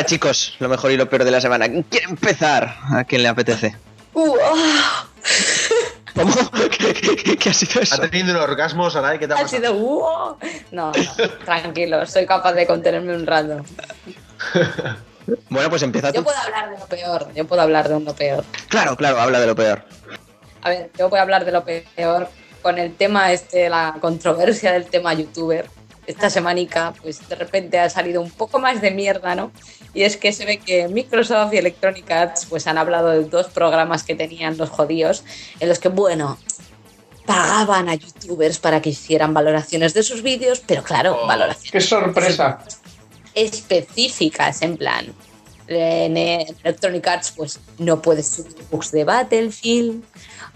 Chicos, lo mejor y lo peor de la semana. ¿Quién quiere empezar? ¿A quién le apetece? Uh, ¿Cómo? ¿Qué, qué- qué ha sido eso? ¿Ha tenido un orgasmo, Sarai? ¿Qué te ha pasado? sido. uh. No, no, tranquilo, soy capaz de contenerme un rato. Bueno, pues empieza Yo tú. puedo hablar de lo peor, yo puedo hablar de lo peor. Claro, claro, habla de lo peor. A ver, yo voy a hablar de lo peor con el tema este, la controversia del tema youtuber. Esta semanica, pues de repente ha salido un poco más de mierda, ¿no? Y es que se ve que Microsoft y Electronic Arts pues han hablado de dos programas que tenían los judíos, en los que, bueno, pagaban a youtubers para que hicieran valoraciones de sus vídeos, pero claro, ¡Qué valoraciones sorpresa! específicas, en plan. En Electronic Arts, pues no puedes subir bugs de Battlefield,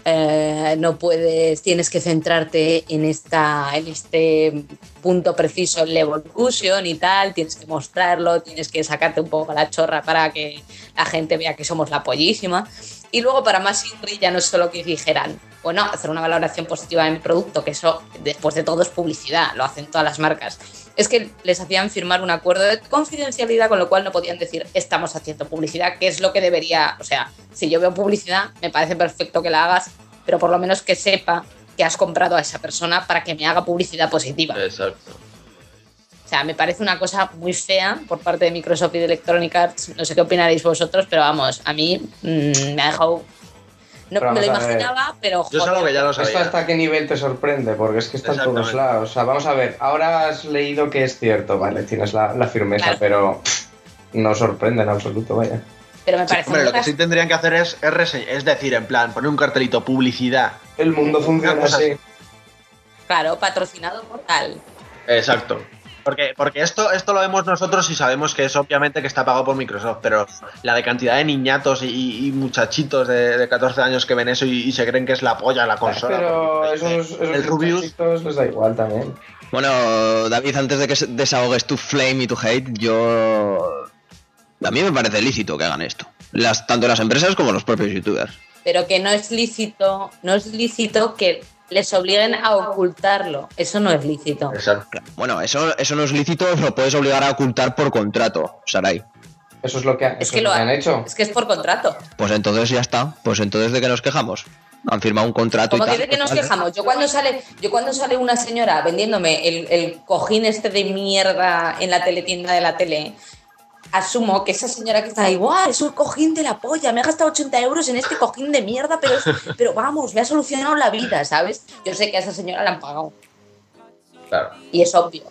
eh, no puedes, tienes que centrarte en, esta, en este punto preciso en la evolution y tal, tienes que mostrarlo, tienes que sacarte un poco la chorra para que la gente vea que somos la pollísima. Y luego, para más Inri, ya no es solo que dijeran, bueno, hacer una valoración positiva de mi producto, que eso, después de todo, es publicidad, lo hacen todas las marcas. Es que les hacían firmar un acuerdo de confidencialidad, con lo cual no podían decir, estamos haciendo publicidad, que es lo que debería. O sea, si yo veo publicidad, me parece perfecto que la hagas, pero por lo menos que sepa que has comprado a esa persona para que me haga publicidad positiva. Exacto. O sea, me parece una cosa muy fea por parte de Microsoft y de Electronic Arts. No sé qué opinaréis vosotros, pero vamos, a mí mm, me ha dejado. No me lo imaginaba, pero. Yo es algo que ya lo ¿Esto sabía. hasta qué nivel te sorprende? Porque es que está en todos lados. O sea, vamos a ver, ahora has leído que es cierto, vale, tienes la, la firmeza, Claro. pero no sorprende en absoluto, vaya. Pero me parece Hombre, lo que sí tendrían que hacer es, es decir, en plan, poner un cartelito, publicidad. El mundo funciona así. Claro, patrocinado por tal. Exacto. Porque, porque esto, esto lo vemos nosotros y sabemos que es obviamente que está pagado por Microsoft, pero la de cantidad de niñatos y, y muchachitos de, de 14 años que ven eso y, y se creen que es la polla la consola. Pero esos, esos el Rubius, muchachitos les da igual también. Bueno, David, antes de que desahogues tu flame y tu hate, yo. A mí me parece lícito que hagan esto. Las, tanto las empresas como los propios youtubers. Pero que no es lícito, no es lícito que les obliguen a ocultarlo. Eso no es lícito. exacto. Bueno, eso, eso no es lícito, lo puedes obligar a ocultar por contrato, Sarai. Eso es lo que, Es que es lo han hecho. Es que es por contrato. Pues entonces ya está. Pues entonces de qué nos quejamos. Han firmado un contrato Como y que tal. de que nos Vale. quejamos. Yo cuando sale, yo cuando sale una señora vendiéndome el, el cojín este de mierda en la teletienda de la tele, asumo que esa señora que está ahí, ¡guau! Es un cojín de la polla, me he gastado 80 euros en este cojín de mierda, pero, es- pero vamos, me ha solucionado la vida, ¿sabes? Yo sé que a esa señora la han pagado. Claro. Y es obvio.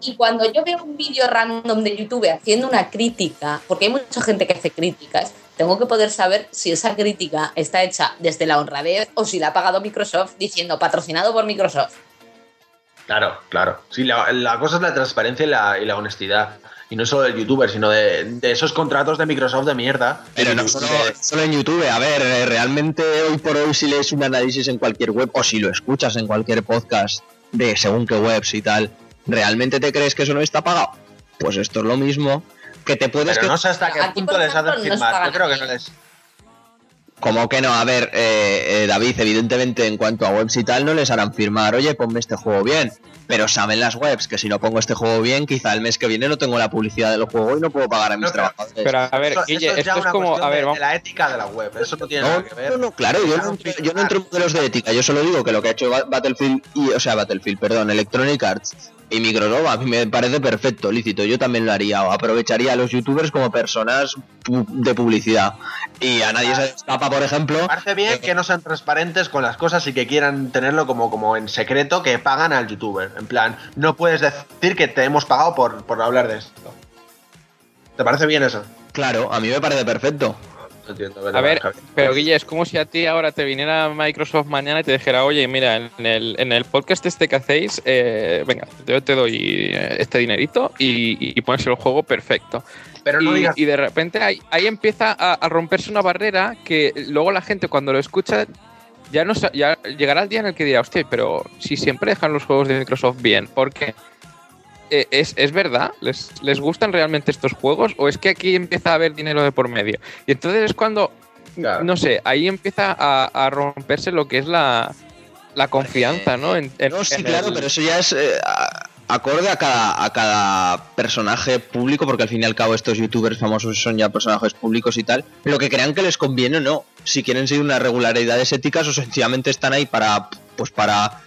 Y cuando yo veo un vídeo random de YouTube haciendo una crítica, porque hay mucha gente que hace críticas, tengo que poder saber si esa crítica está hecha desde la honradez o si la ha pagado Microsoft diciendo patrocinado por Microsoft. Claro, claro. Sí, la, la cosa es la transparencia y la, y la honestidad. Y no solo del youtuber, sino de, de esos contratos de Microsoft de mierda. Pero no solo, de- solo en YouTube. A ver, eh, realmente hoy por hoy si lees un análisis en cualquier web o si lo escuchas en cualquier podcast de según qué webs y tal, ¿realmente te crees que eso no está pagado? Pues esto es lo mismo que te puedes... Pero que- no sé hasta qué punto les hacen firmar. Yo creo que no les. Como que no, a ver, eh, eh, David, evidentemente en cuanto a webs y tal no les harán firmar, oye, ponme este juego bien. Pero saben las webs que si no pongo este juego bien, quizá el mes que viene no tengo la publicidad del juego y no puedo pagar a mis No, trabajadores. Pero a ver, Eso, Guille, esto es como. cuestión A ver, de, vamos. de la ética de la web. Eso no tiene No, nada que ver. no, no, claro, yo no, entro- yo no entro en modelos de ética, yo solo digo que lo que ha hecho Ba- Battlefield, y, o sea, Battlefield, perdón, Electronic Arts y Microsoft a mí me parece perfecto, lícito, yo también lo haría, o aprovecharía a los youtubers como personas pu- de publicidad. Y a nadie se escapa, por ejemplo, parece bien que no sean transparentes con las cosas y que quieran tenerlo como, como en secreto, que pagan al youtuber. En plan, no puedes decir que te hemos pagado por, por hablar de esto. ¿Te parece bien eso? claro, a mí me parece perfecto. No entiendo, A ver, pero Guille, es como si a ti ahora te viniera Microsoft mañana y te dijera, oye, mira, en el, en el podcast este que hacéis, eh, venga, yo te doy eh, este dinerito y, y pones el juego perfecto. Pero no y, digas. y de repente ahí, ahí empieza a, a romperse una barrera que luego la gente cuando lo escucha ya no ya llegará el día en el que dirá, hostia, pero si siempre dejan los juegos de Microsoft bien, ¿por qué? Eh, ¿Es, es verdad? ¿Les, ¿Les gustan realmente estos juegos? ¿O es que aquí empieza a haber dinero de por medio? Y entonces es cuando, Claro. no sé, ahí empieza a, a romperse lo que es la, la confianza, ¿no? En- en- No, sí, en claro, el- pero eso ya es... eh, a- acorde a cada, a cada personaje público, porque al fin y al cabo estos youtubers famosos son ya personajes públicos y tal, lo que crean que les conviene o no. Si quieren seguir unas regularidades éticas o sencillamente están ahí para, pues para,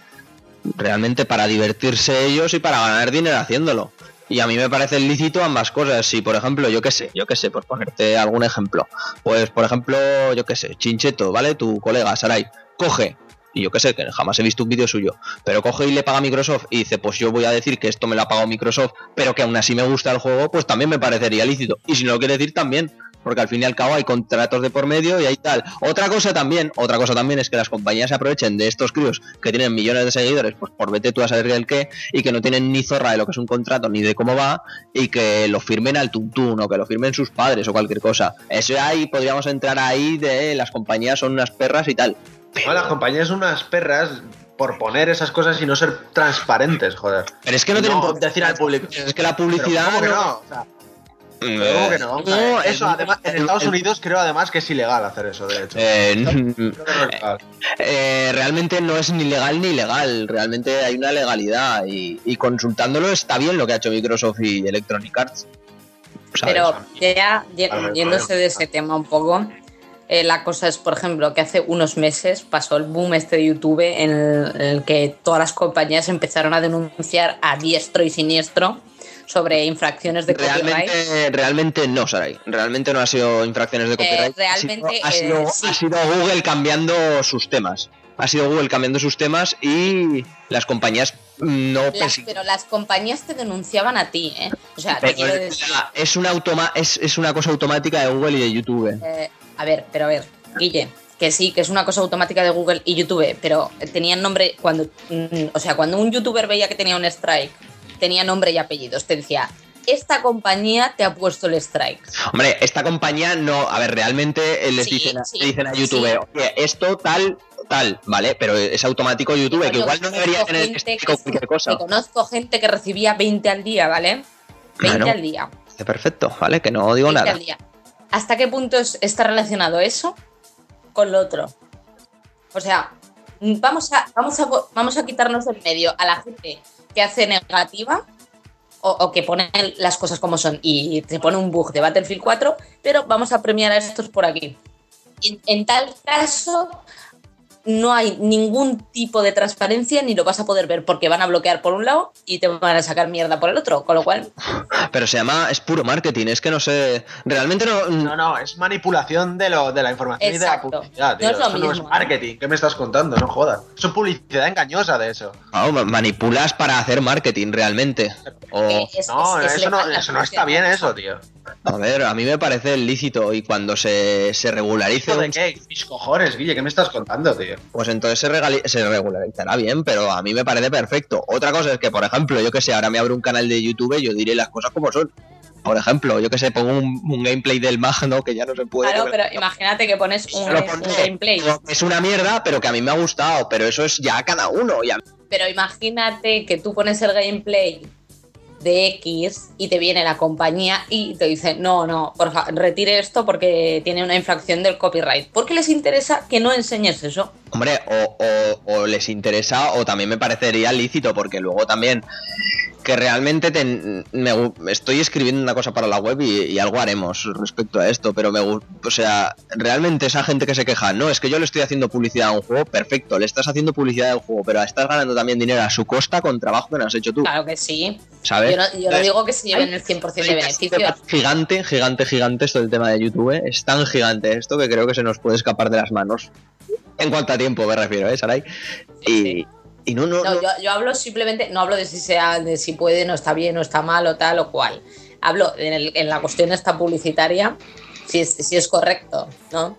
realmente para divertirse ellos y para ganar dinero haciéndolo. Y a mí me parece lícito ambas cosas. Si, por ejemplo, yo qué sé, yo qué sé, por ponerte algún ejemplo. Pues, por ejemplo, yo qué sé, Chincheto, ¿vale? Tu colega, Sarai, coge, y yo qué sé, que jamás he visto un vídeo suyo, pero coge y le paga a Microsoft y dice, pues yo voy a decir que esto me lo ha pagado Microsoft, pero que aún así me gusta el juego, pues también me parecería lícito. Y si no lo quiere decir, también. Porque al fin y al cabo hay contratos de por medio y hay tal. Otra cosa también, otra cosa también es que las compañías se aprovechen de estos críos que tienen millones de seguidores, pues por vete tú a saber el qué, y que no tienen ni zorra de lo que es un contrato ni de cómo va, y que lo firmen al tuntún o que lo firmen sus padres o cualquier cosa. Eso ahí podríamos entrar ahí de las compañías son unas perras y tal. No, las compañías son unas perras por poner esas cosas y no ser transparentes, joder. Pero es que no, tienen por decir al público. Es que la Pero publicidad. ¿cómo que no- no? O sea, pero ¿cómo que no? No, eso, además, en Estados Unidos creo además que es ilegal hacer eso, de hecho. Eh, Creo legal. eh, realmente no es ni legal ni ilegal, realmente hay una legalidad y, y consultándolo está bien lo que ha hecho Microsoft y Electronic Arts. ¿sabes? Pero ya yéndose de ese tema un poco, eh, la cosa es, por ejemplo, que hace unos meses pasó el boom este de YouTube en el, en el que todas las compañías empezaron a denunciar a diestro y siniestro sobre infracciones de copyright. Realmente, realmente no, Sarai. Realmente no ha sido infracciones de copyright. Eh, realmente, ha sido, ha eh, sido- sí. ha sido Google cambiando sus temas. Ha sido Google cambiando sus temas y las compañías no Las- pero las compañías te denunciaban a ti, ¿eh? O sea, te quiero decir, es una automa es, es una cosa automática de Google y de YouTube. eh, a ver, pero a ver, Guille, que sí, que es una cosa automática de Google y YouTube, pero tenían nombre cuando, mm, o sea, cuando un youtuber veía que tenía un strike, tenía nombre y apellidos, te decía, esta compañía te ha puesto el strike. Hombre, esta compañía no. A ver, realmente eh, les Sí, dicen, sí, dicen a sí. YouTube, oye, esto tal, tal, ¿vale? Pero es automático YouTube, que con no debería tener que- con cualquier cosa. que conozco gente que recibía 20 al día, ¿vale? 20 Bueno, al día. Perfecto, ¿vale? Que no digo 20 nada. al día. ¿Hasta qué punto es- está relacionado eso con lo otro? O sea, vamos a, vamos a, vamos a quitarnos del medio a la gente que hace negativa o, o que pone las cosas como son y te pone un bug de Battlefield 4, pero vamos a premiar a estos por aquí. En, en tal caso, no hay ningún tipo de transparencia ni lo vas a poder ver porque van a bloquear por un lado y te van a sacar mierda por el otro, con lo cual Pero se llama, es puro marketing, es que no sé. Realmente no. No, no, es manipulación de, lo, de la información Exacto. y de la publicidad, tío. No es lo eso no es mismo, marketing. ¿Qué me estás contando? No jodas. Eso es publicidad engañosa de eso. ma- manipulas para hacer marketing realmente. O, eh, es- No, es- es eso, no, eso no está bien, eso, tío. a ver, a mí me parece lícito y cuando se, se regularice, ¿Esto de un- qué? Mis cojones, Guille, ¿qué me estás contando, tío? Pues entonces se, se regularizará bien, pero a mí me parece perfecto. Otra cosa es que, por ejemplo, yo que sé, ahora me abro un canal de YouTube, yo diré las cosas como son. Por ejemplo, yo que sé, pongo un, un gameplay del Magno que ya no se puede. Claro, pero imagínate que pones un, gameplay. Es una mierda, pero que a mí me ha gustado. Pero eso es ya cada uno. Y Pero imagínate que tú pones el gameplay de X y te viene la compañía y te dice, no, no, por favor, retire esto porque tiene una infracción del copyright. Porque les interesa que no enseñes eso. Hombre, o, o- o les interesa o también me parecería lícito, porque luego también que realmente ten- me estoy escribiendo una cosa para la web y, y algo haremos respecto a esto, pero me gu- o sea, realmente esa gente que se queja, no, es que yo le estoy haciendo publicidad a un juego, perfecto, le estás haciendo publicidad al juego, pero estás ganando también dinero a su costa con trabajo que no has hecho tú, Claro que sí. ¿sabes? Yo no, yo no digo que se lleven el 100% de un beneficios. Gigante, gigante, gigante esto del tema de YouTube. ¿eh? Es tan gigante esto que creo que se nos puede escapar de las manos. En cuanto a tiempo me refiero, ¿eh, Sarai? Y, y no, no, No, no- yo, yo hablo simplemente, no hablo de si sea, de si puede, no está bien, no está mal o tal o cual. Hablo en, el- en la cuestión esta publicitaria, si es, si es correcto, ¿no?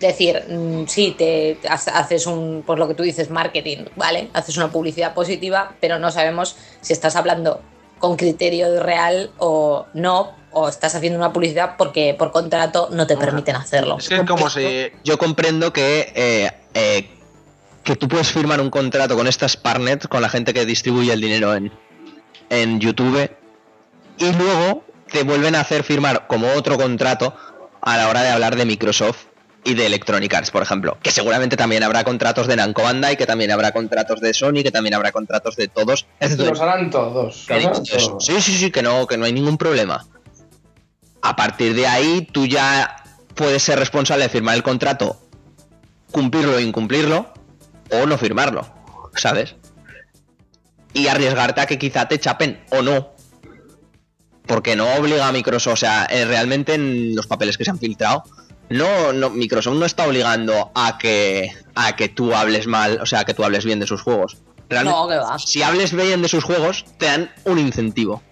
Decir, mm, sí, te te ha- haces un, por lo que tú dices, marketing, ¿vale? Haces una publicidad positiva, pero no sabemos si estás hablando con criterio real o no, o estás haciendo una publicidad porque por contrato no te permiten hacerlo. Es que es como si. yo comprendo que, eh, eh, que tú puedes firmar un contrato con estas partners, con la gente que distribuye el dinero en, en YouTube, y luego te vuelven a hacer firmar como otro contrato a la hora de hablar de Microsoft y de Electronic Arts, por ejemplo. Que seguramente también habrá contratos de Namco Bandai, que también habrá contratos de Sony, que también habrá contratos de todos. Los harán todos. Sí, sí, sí, que no, que no hay ningún problema. A partir de ahí, tú ya puedes ser responsable de firmar el contrato, cumplirlo o incumplirlo, o no firmarlo, ¿sabes? Y arriesgarte a que quizá te chapen o no. Porque no obliga a Microsoft, o sea, eh, realmente en los papeles que se han filtrado, no, no, Microsoft no está obligando a que, a que tú hables mal, o sea, a que tú hables bien de sus juegos. Realmente, No, que va. si hables bien de sus juegos, te dan un incentivo.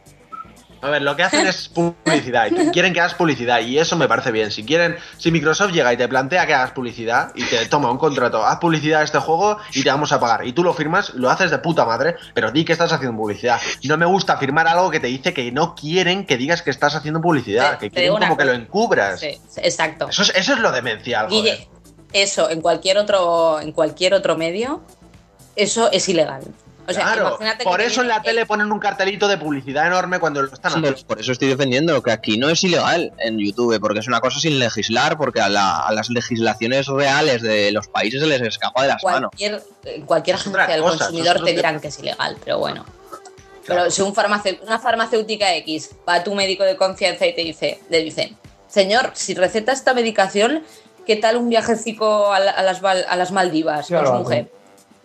A ver, lo que hacen es publicidad. Y quieren que hagas publicidad. Y eso me parece bien. Si quieren, si Microsoft llega y te plantea que hagas publicidad y te toma un contrato, haz publicidad de este juego y te vamos a pagar. Y tú lo firmas, lo haces de puta madre, pero di que estás haciendo publicidad. No me gusta firmar algo que te dice que no quieren que digas que estás haciendo publicidad, que quieren como que lo encubras. Sí, exacto. Eso es, eso es lo demencial, joder. Guille, eso en cualquier otro, en cualquier otro medio, eso es ilegal. O sea, claro, imagínate que por eso en la tele ponen un cartelito de publicidad enorme cuando lo están haciendo. Por eso estoy defendiendo que aquí no es ilegal en YouTube, porque es una cosa sin legislar, porque a, la- a las legislaciones reales de los países se les escapa de las manos. cualquier, en cualquier agencia del cosa, consumidor te dirán que es ilegal, pero bueno. Claro. Pero si un una farmacéutica X va a tu médico de confianza y te dice, le dice, señor, si receta esta medicación, ¿qué tal un viajecico a, la- a las, Val- a las Maldivas Sí, con su mujer?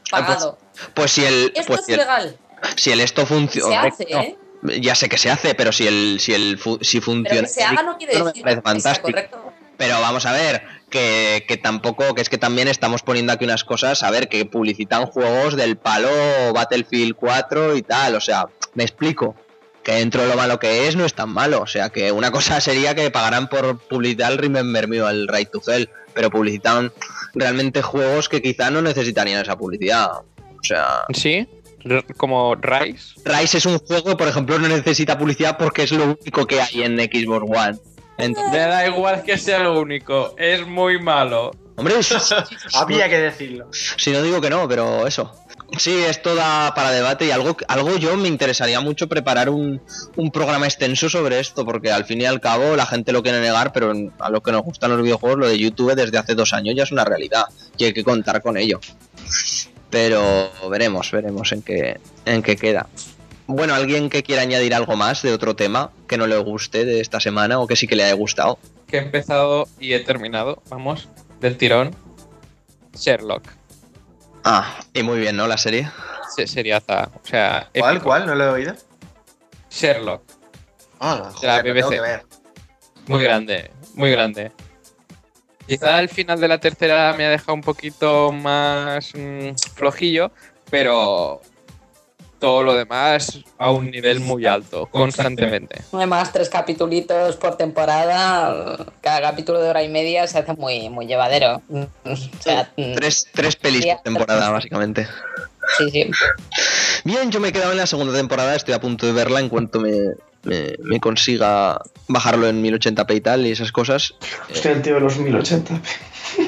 Pagado. Pues si el, Esto pues es si el, si el esto Se funciona. hace, ¿eh? Ya sé que se hace, pero si el, si el si Pero funciona. que se haga no quiere decir fantástico. correcto. Pero vamos a ver, que, que tampoco, que es que también estamos poniendo aquí unas cosas, a ver, que publicitan juegos del palo Battlefield 4 y tal, o sea, me explico. Que dentro de lo malo que es, no es tan malo. O sea, que una cosa sería que pagaran por publicitar el Remember Me o el Right to Hell, pero publicitan realmente juegos que quizá no necesitarían esa publicidad. O sea, Sí, como Rise. Rise es un juego que, por ejemplo, no necesita publicidad porque es lo único que hay en Xbox One. Entonces, Me da igual que sea lo único, es muy malo. hombre, Había que decirlo. si no digo que no, pero eso. Sí, esto da para debate y algo, algo yo me interesaría mucho preparar un, un programa extenso sobre esto, porque al fin y al cabo la gente lo quiere negar, pero a los que nos gustan los videojuegos, lo de YouTube desde hace dos años ya es una realidad y hay que contar con ello. Pero veremos, veremos en qué, en qué queda. Bueno, alguien que quiera añadir algo más de otro tema que no le guste de esta semana o que sí que le haya gustado. Que he empezado y he terminado, vamos, del tirón. Sherlock. Ah, y muy bien, ¿no? La serie. Se- Seriaza, o sea, ¿Cuál, épico. cuál? ¿No lo he oído? Sherlock. Ah, De la tengo BBC. que ver. Muy grande, muy grande. Quizá al final de la tercera me ha dejado un poquito más mm, flojillo, pero todo lo demás a un nivel muy alto, constantemente. Además, tres capítulos por temporada, cada capítulo de hora y media se hace muy, muy llevadero. O sea, mm, Tres, tres pelis por temporada, básicamente. sí, sí. Bien, yo me he quedado en la segunda temporada, estoy a punto de verla en cuanto me, me, me consiga bajarlo en 1080p y tal y esas cosas. Hostia, el tío de los 1080.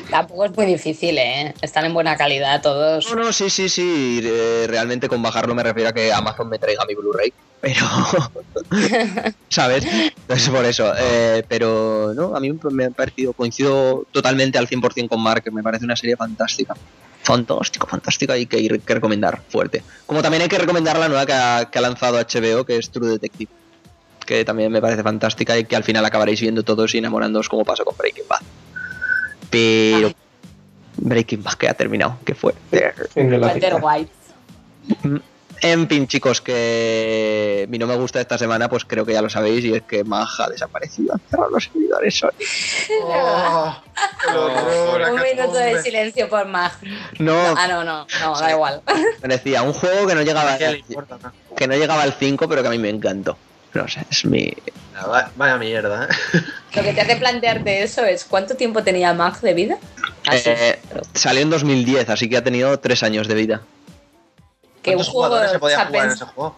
Tampoco es muy difícil, ¿eh? Están en buena calidad todos. No, no, sí, sí, sí. eh, realmente con bajarlo me refiero a que Amazon me traiga mi Blu-ray. Pero. ¿Sabes? Entonces por eso. eh, pero no, a mí me ha parecido. Coincido totalmente al 100% con Mark. Me parece una serie fantástica. Fantástica, fantástica y que hay que recomendar fuerte. Como también hay que recomendar la nueva que ha, que ha lanzado HBO, que es True Detective. Que también me parece fantástica y que al final acabaréis viendo todos y enamorándoos como pasó con Breaking Bad. Pero. Ay. Breaking Bad que ha terminado, que fue. Walter. White. En fin, chicos, que mi no me gusta esta semana, pues creo que ya lo sabéis, y es que Maja ha desaparecido. Han cerrado los servidores Sony. Oh, qué horror, Un minuto de silencio por Mag. No, Ah, no, no, no, da igual. me decía, un juego que no llegaba que no llegaba al 5, pero que a mí me encantó. No sé, es mi. Ah, va- Vaya mierda, ¿eh? Lo que te hace plantearte eso es ¿cuánto tiempo tenía Mag de vida? Así, Eh, pero Salió en 2010, así que ha tenido 3 años de vida. que un ¿Cuántos juego se podía jugar en ese juego?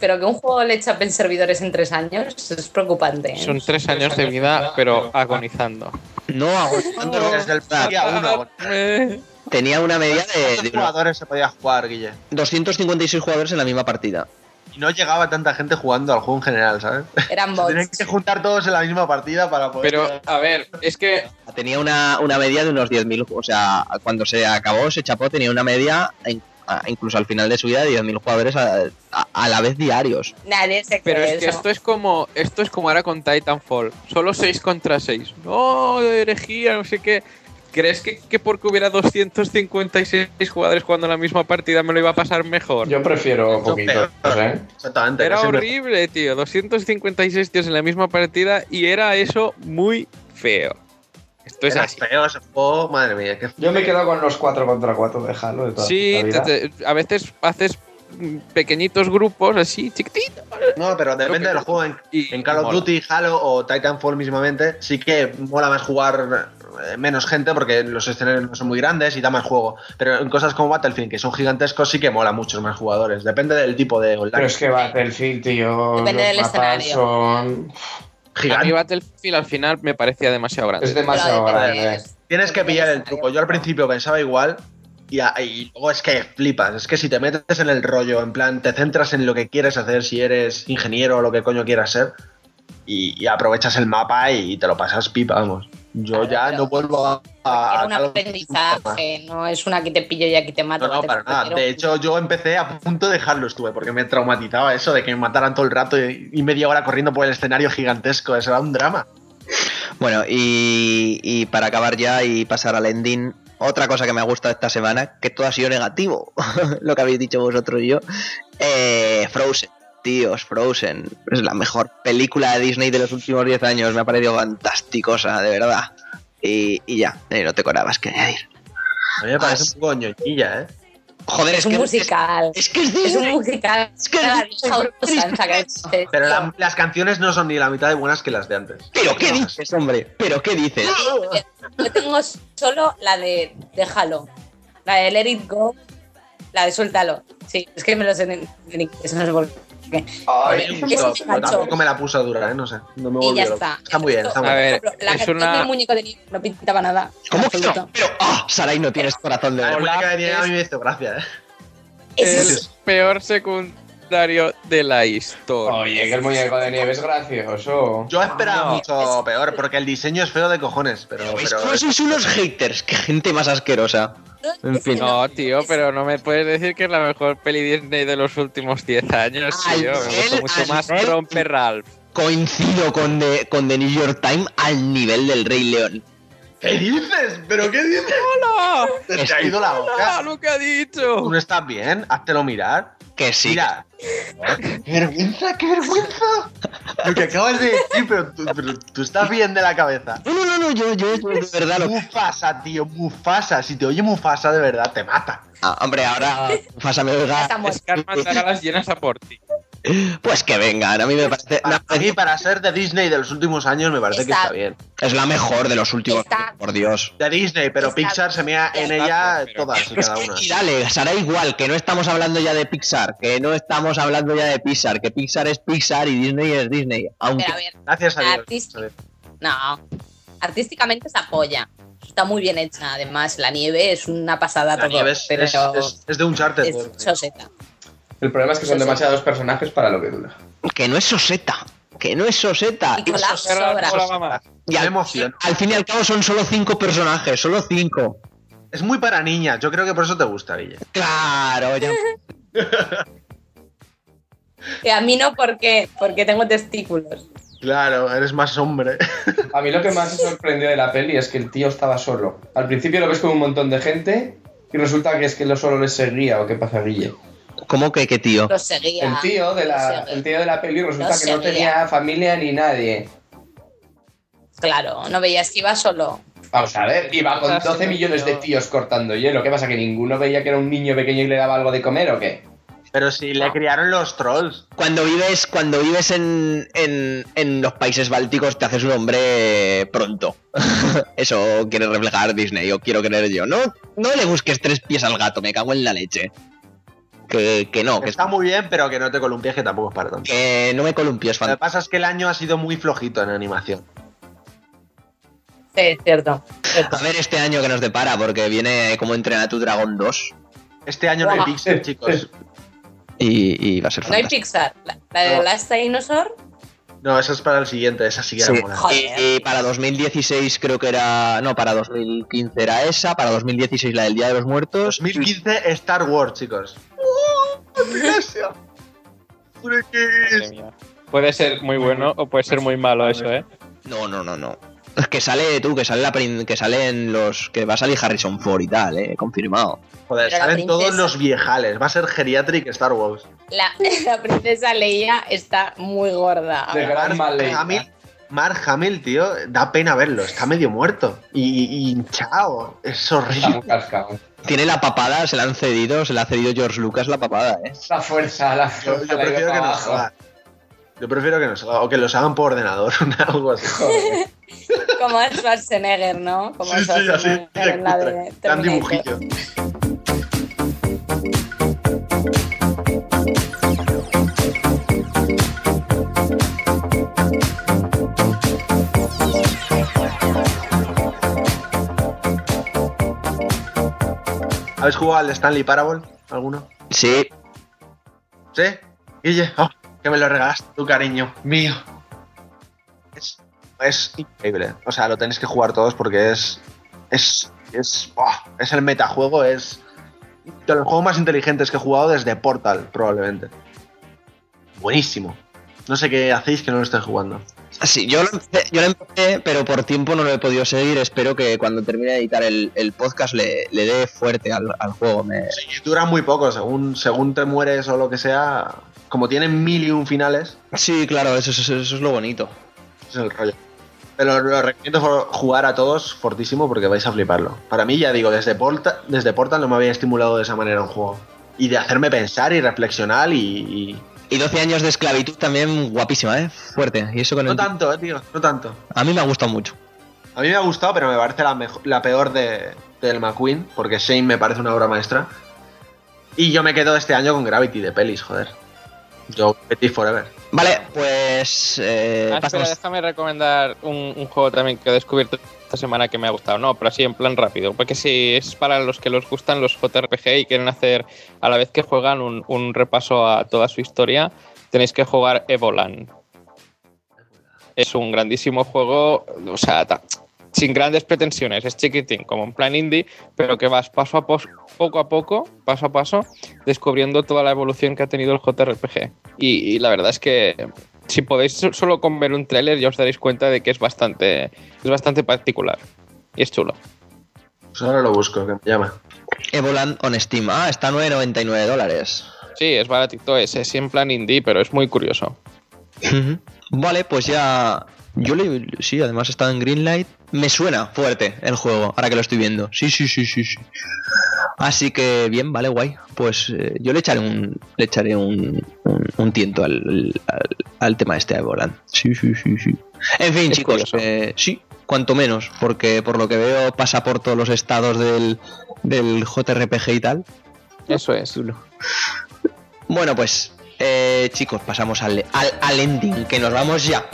pero que un juego le chapen servidores en tres años es preocupante. ¿eh? Son tres años de vida, pero agonizando. No, aguantando Desde el día uno. Eh, Tenía una media de, ¿Cuántos jugadores se podía jugar, Guille? 256 jugadores en la misma partida. Y no llegaba tanta gente jugando al juego en general, ¿sabes? Eran bots. que juntar todos en la misma partida para poder. Pero, a ver, es que Tenía una, una media de unos 10.000, o sea, cuando se acabó, se chapó, tenía una media, incluso al final de su vida, de 10.000 jugadores a, a- a la vez diarios. Nadie se Pero cree es que eso. esto es como esto es como ahora con Titanfall. Solo 6 contra 6. No, de herejía, no sé qué. ¿Crees que, que porque hubiera 256 jugadores jugando la misma partida me lo iba a pasar mejor? Yo prefiero poquitos. ¿eh? Exactamente. Era horrible, tío. 256 tíos en la misma partida y era eso muy feo. Esto es así. feo ese juego, madre mía. Qué Yo me quedo con los 4 contra 4 de Halo de toda Sí, te- te- a veces haces pequeñitos grupos así, chiquititos. No, pero depende del juego. En, y- en Call of. Duty, Halo o Titanfall mismamente, sí que mola más jugar menos gente porque los escenarios no son muy grandes y da más juego. Pero en cosas como Battlefield, que son gigantescos, sí que mola muchos más jugadores. Depende del tipo de online. Pero es que Battlefield, tío. Depende los del mapas escenario. son. A Gigante. mí Battlefield al final me parecía demasiado grande. Es demasiado Pero grande. Tienes que pillar el truco. Yo al principio pensaba igual y, a- y luego es que flipas. Es que si te metes en el rollo, en plan, te centras en lo que quieres hacer, si eres ingeniero o lo que coño quieras ser, y, y aprovechas el mapa y te lo pasas pipa, vamos. Yo Claro, ya pero no vuelvo a... a- un más. aprendizaje, no es una que te pillo y aquí te mato. No, para nada. De hecho, yo empecé a punto de dejarlo estuve, porque me traumatizaba eso de que me mataran todo el rato y, y media hora corriendo por el escenario gigantesco. Eso era un drama. Bueno, y, y para acabar ya y pasar al ending, otra cosa que me ha gustado esta semana, que todo ha sido negativo, lo que habéis dicho vosotros y yo, eh, Frozen. Tíos, Frozen. Es la mejor película de Disney de los últimos 10 años. Me ha parecido fantasticosa, de verdad. Y, y ya, eh, no te más que añadir. A mí me parece Ah, un poco ñoñilla, ¿eh? Joder, Es es, un que musical. Es, que es Es un Disney. musical. Es que es Pero la- las canciones no son ni la mitad de buenas que las de antes. ¿Pero qué dices, hombre? ¿Pero qué dices? Yo tengo solo la de Déjalo. La de Let It Go. La de Suéltalo. Sí, es que me lo sé en, en inglés, no sé por qué. Ay, me tampoco me la puso dura, ¿eh? No sé. No me Y volvió ya loco. está. Está muy bien, está muy A bien. ver, Por ejemplo, la es una- del muñeco de nieve no pintaba nada. ¿Cómo que no? Pero, ah, Sarai, no tienes corazón de La verdad. muñeca de nieve es- a mí me hizo gracia, ¿eh? Ese El es- peor secundario de la historia. Oye, que el muñeco de nieve es gracioso. Yo esperaba No. mucho peor, porque el diseño es feo de cojones, pero... Es pero sois unos haters, qué gente más asquerosa. En fin. No, tío, pero no me puedes decir que es la mejor peli Disney de los últimos 10 años, Al tío. Me nivel- gusta mucho al más Romper Ralph. Coincido con The, con The New York Times al nivel del Rey León. ¿Qué dices? ¿Pero qué dices? ¡Hola! Te, te ha ido la ¡Hola! boca. ¡Lo que ha ¿Tú dicho! no estás bien? Háztelo mirar. Que sí. Mira. ¡Qué vergüenza, qué vergüenza! Lo que acabas de decir, pero tú, pero tú estás bien de la cabeza. No, no, no, no, yo, yo, yo de verdad lo Mufasa, tío, Mufasa. Si te oye Mufasa, de verdad, te mata. Ah, hombre, ahora Fasa me oiga. Está muerto. Scar mandará las llenas a por ti. Pues que vengan, a mí me parece. Para, parece- mí, para ser de Disney de los últimos años, me parece que Está- bien. es la mejor de los últimos. Está- Por Dios. De Disney, pero Está- Pixar se mea en Está ella pero- todas y cada que- una. y dale, será igual, que no estamos hablando ya de Pixar, que no estamos hablando ya de Pixar, que Pixar es Pixar y Disney es Disney. Aunque Pero a ver, Gracias a Dios. No. Artísticamente se apoya. Está muy bien hecha, además. La nieve es una pasada La todo. nieve es, pero es, es- es de un charter. es soseta. El problema es que son demasiados personajes para lo que dura. que no es Soseta, que no es Soseta. Y. Y al, emoción. al fin y al cabo son solo cinco personajes, solo cinco. Es muy para niñas. Yo creo que por eso te gusta, Guille. Claro, ya. Y a mí no, porque, porque tengo testículos. Claro, eres más hombre. A mí lo que más me sorprendió de la peli es que el tío estaba solo. Al principio lo ves con un montón de gente y resulta que es que lo solo les seguía o qué pasa, Guille. ¿Cómo que qué tío? Los seguía. El tío de la, el tío de la peli resulta que no tenía familia ni nadie. Claro, no veías que iba solo. Vamos a ver, iba con 12 millones de tíos cortando hielo. ¿Qué pasa? ¿Que ninguno veía que era un niño pequeño y le daba algo de comer o qué? Pero si le criaron los trolls. Cuando vives, cuando vives en, en, en los países bálticos te haces un hombre pronto. Eso quiere reflejar Disney, o quiero creer yo. No, no le busques tres pies al gato, me cago en la leche. Que, que no, que, Está muy bien, pero que no te columpies, que tampoco es para tanto. que no me columpies, Lo que pasa es que el año ha sido muy flojito en animación. Sí, cierto. cierto. A ver este año que nos depara, porque viene como entrena tu Dragon 2. Este año no hay. Pixar, chicos. y, y va a ser No hay. Pixar. La, la de No. Last Dinosaur. No, esa es para el siguiente, esa sí que era Sí. buena. Joder. Y, y para 2016 creo que era. No, para 2015 era esa. Para 2016 la del Día de los Muertos. 2015 Star Wars, chicos. Mía. Puede ser muy bueno o puede ser muy malo eso, ¿eh? No, no, no, no. Es que sale tú, que sale la prin- que salen los. que va a salir Harrison Ford y tal, eh, confirmado. Joder, Pero la salen todos los viejales. Va a ser geriatric Star Wars. La, la princesa Leia está muy gorda. De gran Mark. Hamill, Mark Hamill, tío, da pena verlo. Está medio muerto. Y, y hinchado. Es Está muy horrible. cascado. Tiene la papada, se la han cedido, se la ha cedido George Lucas la papada, eh. La fuerza, la fuerza. yo prefiero que para no abajo. salga. Yo prefiero que no salga. O que los hagan por ordenador. Algo así. Como Schwarzenegger, ¿no? Como Sí, sí, así. Schwarzenegger en la de Terminator. ¿Habéis jugado al Stanley Parable? ¿Alguno? Sí, ¿Sí? Guille, oh, que me lo regalaste, tu cariño mío. Es, es increíble. O sea, lo tenéis que jugar todos porque es. Es. Es, es el metajuego, es. De los juegos más inteligentes que he jugado desde Portal, probablemente. Buenísimo. No sé qué hacéis que no lo estéis jugando. Sí, yo lo, empecé, yo lo empecé, pero por tiempo no lo he podido seguir. Espero que cuando termine de editar el, el podcast le, le dé fuerte al, al juego. Me... Sí, dura muy poco, según, según te mueres o lo que sea. Como tienen mil y un finales, Sí, claro, eso, eso- eso es lo bonito. ese es el rollo. Pero lo recomiendo jugar a todos fortísimo porque vais a fliparlo. Para mí, ya digo, desde Portal, desde Portal no me había estimulado de esa manera un juego. Y de hacerme pensar y reflexionar y. y- Y 12 años de esclavitud también guapísima, ¿eh? Fuerte. Y eso con No el... tanto, eh, tío, no tanto. A mí me ha gustado mucho. A mí me ha gustado, pero me parece la, mejo- la peor de, del McQueen, porque Shane me parece una obra maestra. Y yo me quedo este año con Gravity de pelis, joder. Yo, Betty Forever. Vale, pues... Eh, Ah, espera, déjame recomendar un, un juego también que he descubierto esta semana que me ha gustado. No, pero así en plan rápido. Porque si es para los que les gustan los JRPG y quieren hacer a la vez que juegan un, un repaso a toda su historia, tenéis que jugar Evolan. Es un grandísimo juego, o sea, ta- sin grandes pretensiones, es chiquitín, como en plan indie, pero que vas paso a pos- poco a poco, paso a paso, descubriendo toda la evolución que ha tenido el JRPG. Y, y la verdad es que si podéis so- solo con ver un tráiler ya os daréis cuenta de que es bastante, es bastante particular. Y es chulo. Pues ahora lo busco, que me llama. Evoland on Steam. Ah, está a 9,99 dólares. Sí, es baratito, es, es en plan indie, pero es muy curioso. Vale, pues ya. Yo le. Sí, además está en Greenlight. Me suena fuerte el juego, ahora que lo estoy viendo. Sí, sí, sí, sí, sí. Así que bien, vale, guay. Pues eh, yo le echaré un. Le echaré un. un, un tiento al, al, al tema este de Volant. Sí, sí, sí, sí. En fin, Es chicos, eh, sí, cuanto menos. Porque por lo que veo pasa por todos los estados del, del JRPG y tal. Eso es. Bueno, pues, eh, chicos, pasamos al, al, al ending, que nos vamos ya.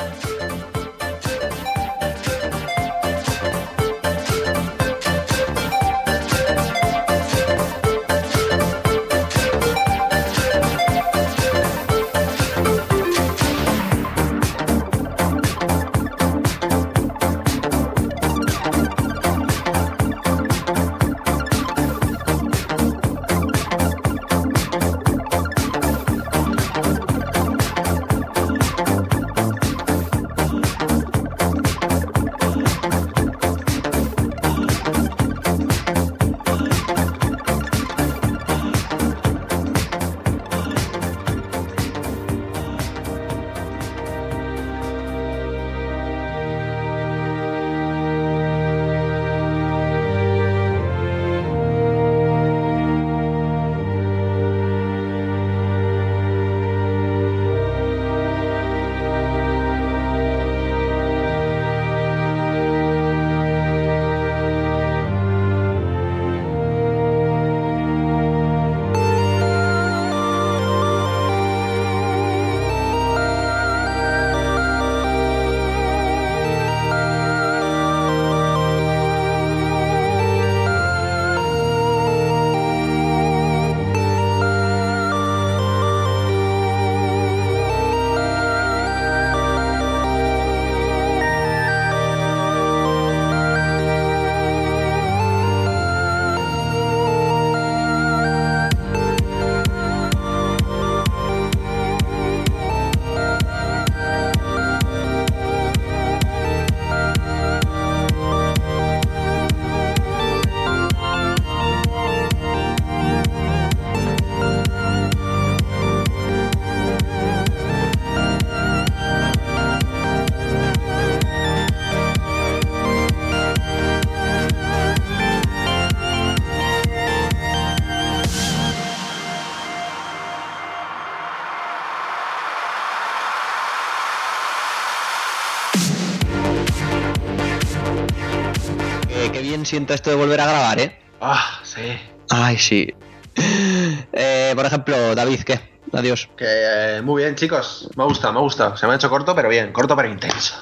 Sienta esto de volver a grabar, ¿eh? Ah, sí. Ay, sí. Eh, por ejemplo, David, ¿qué? Adiós. Que eh, muy bien, chicos. Me ha gustado, me ha gustado. Se me ha hecho corto, pero bien. Corto, pero intenso.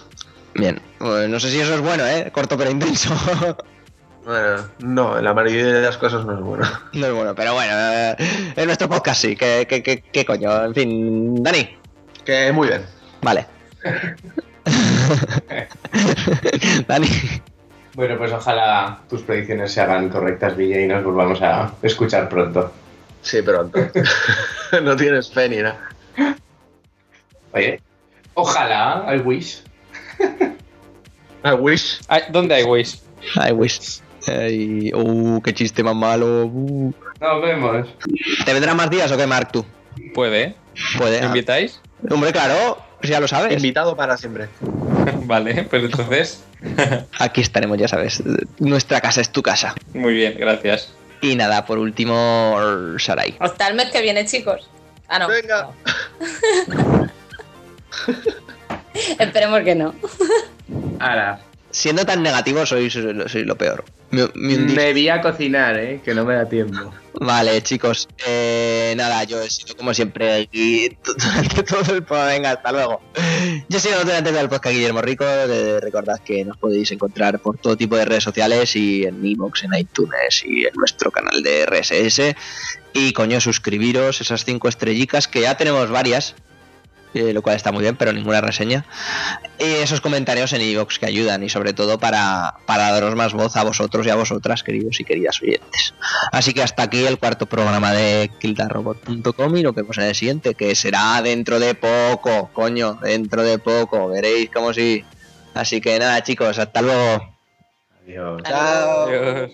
Bien. Pues no sé si eso es bueno, ¿eh? Corto pero intenso. Bueno, no, la mayoría de las cosas no es bueno. no es bueno, pero bueno. eh, en nuestro podcast sí. ¿Qué, qué, qué, qué coño? En fin, Dani. Que muy bien. Vale. Dani. Bueno, pues ojalá tus predicciones se hagan correctas, Villa, y nos volvamos a escuchar pronto. Sí, pronto. no tienes fe ni nada. Oye, ojalá, I wish. I wish. ¿Dónde hay Wish? I wish. Ay, uh, qué chiste más malo. uh. Nos vemos. ¿Te vendrán más días o qué, Mark, tú? ¿Puede? Puede. ¿Me invitáis? Hombre, claro, pues ya lo sabes. Invitado para siempre. vale, pues entonces. Aquí estaremos, ya sabes. Nuestra casa es tu casa. Muy bien, gracias. Y nada, por último, Sarai. Hasta el mes que viene, chicos. Ah, no. Venga. no. Esperemos que no. Ahora, Siendo tan negativo, sois, sois lo peor. Me, me vi a cocinar, ¿eh? Que no me da tiempo. Vale, chicos. Eh, nada, yo he sido como siempre aquí durante todo el podcast. Venga, hasta luego. Yo he sido durante todo el podcast Guillermo Rico. Recordad que nos podéis encontrar por todo tipo de redes sociales y en iVoox, en iTunes y en nuestro canal de RSS. Y coño, suscribiros, esas cinco estrellicas que ya tenemos varias. Eh, lo cual está muy bien, pero ninguna reseña. Y esos comentarios en iVoox que ayudan y sobre todo para, para daros más voz a vosotros y a vosotras, queridos y queridas oyentes. Así que hasta aquí el cuarto programa de kildarrobot.com y nos vemos en el siguiente, que será dentro de poco, coño, dentro de poco, veréis como si. Así que nada, chicos, hasta luego. Adiós. Chao. Adiós.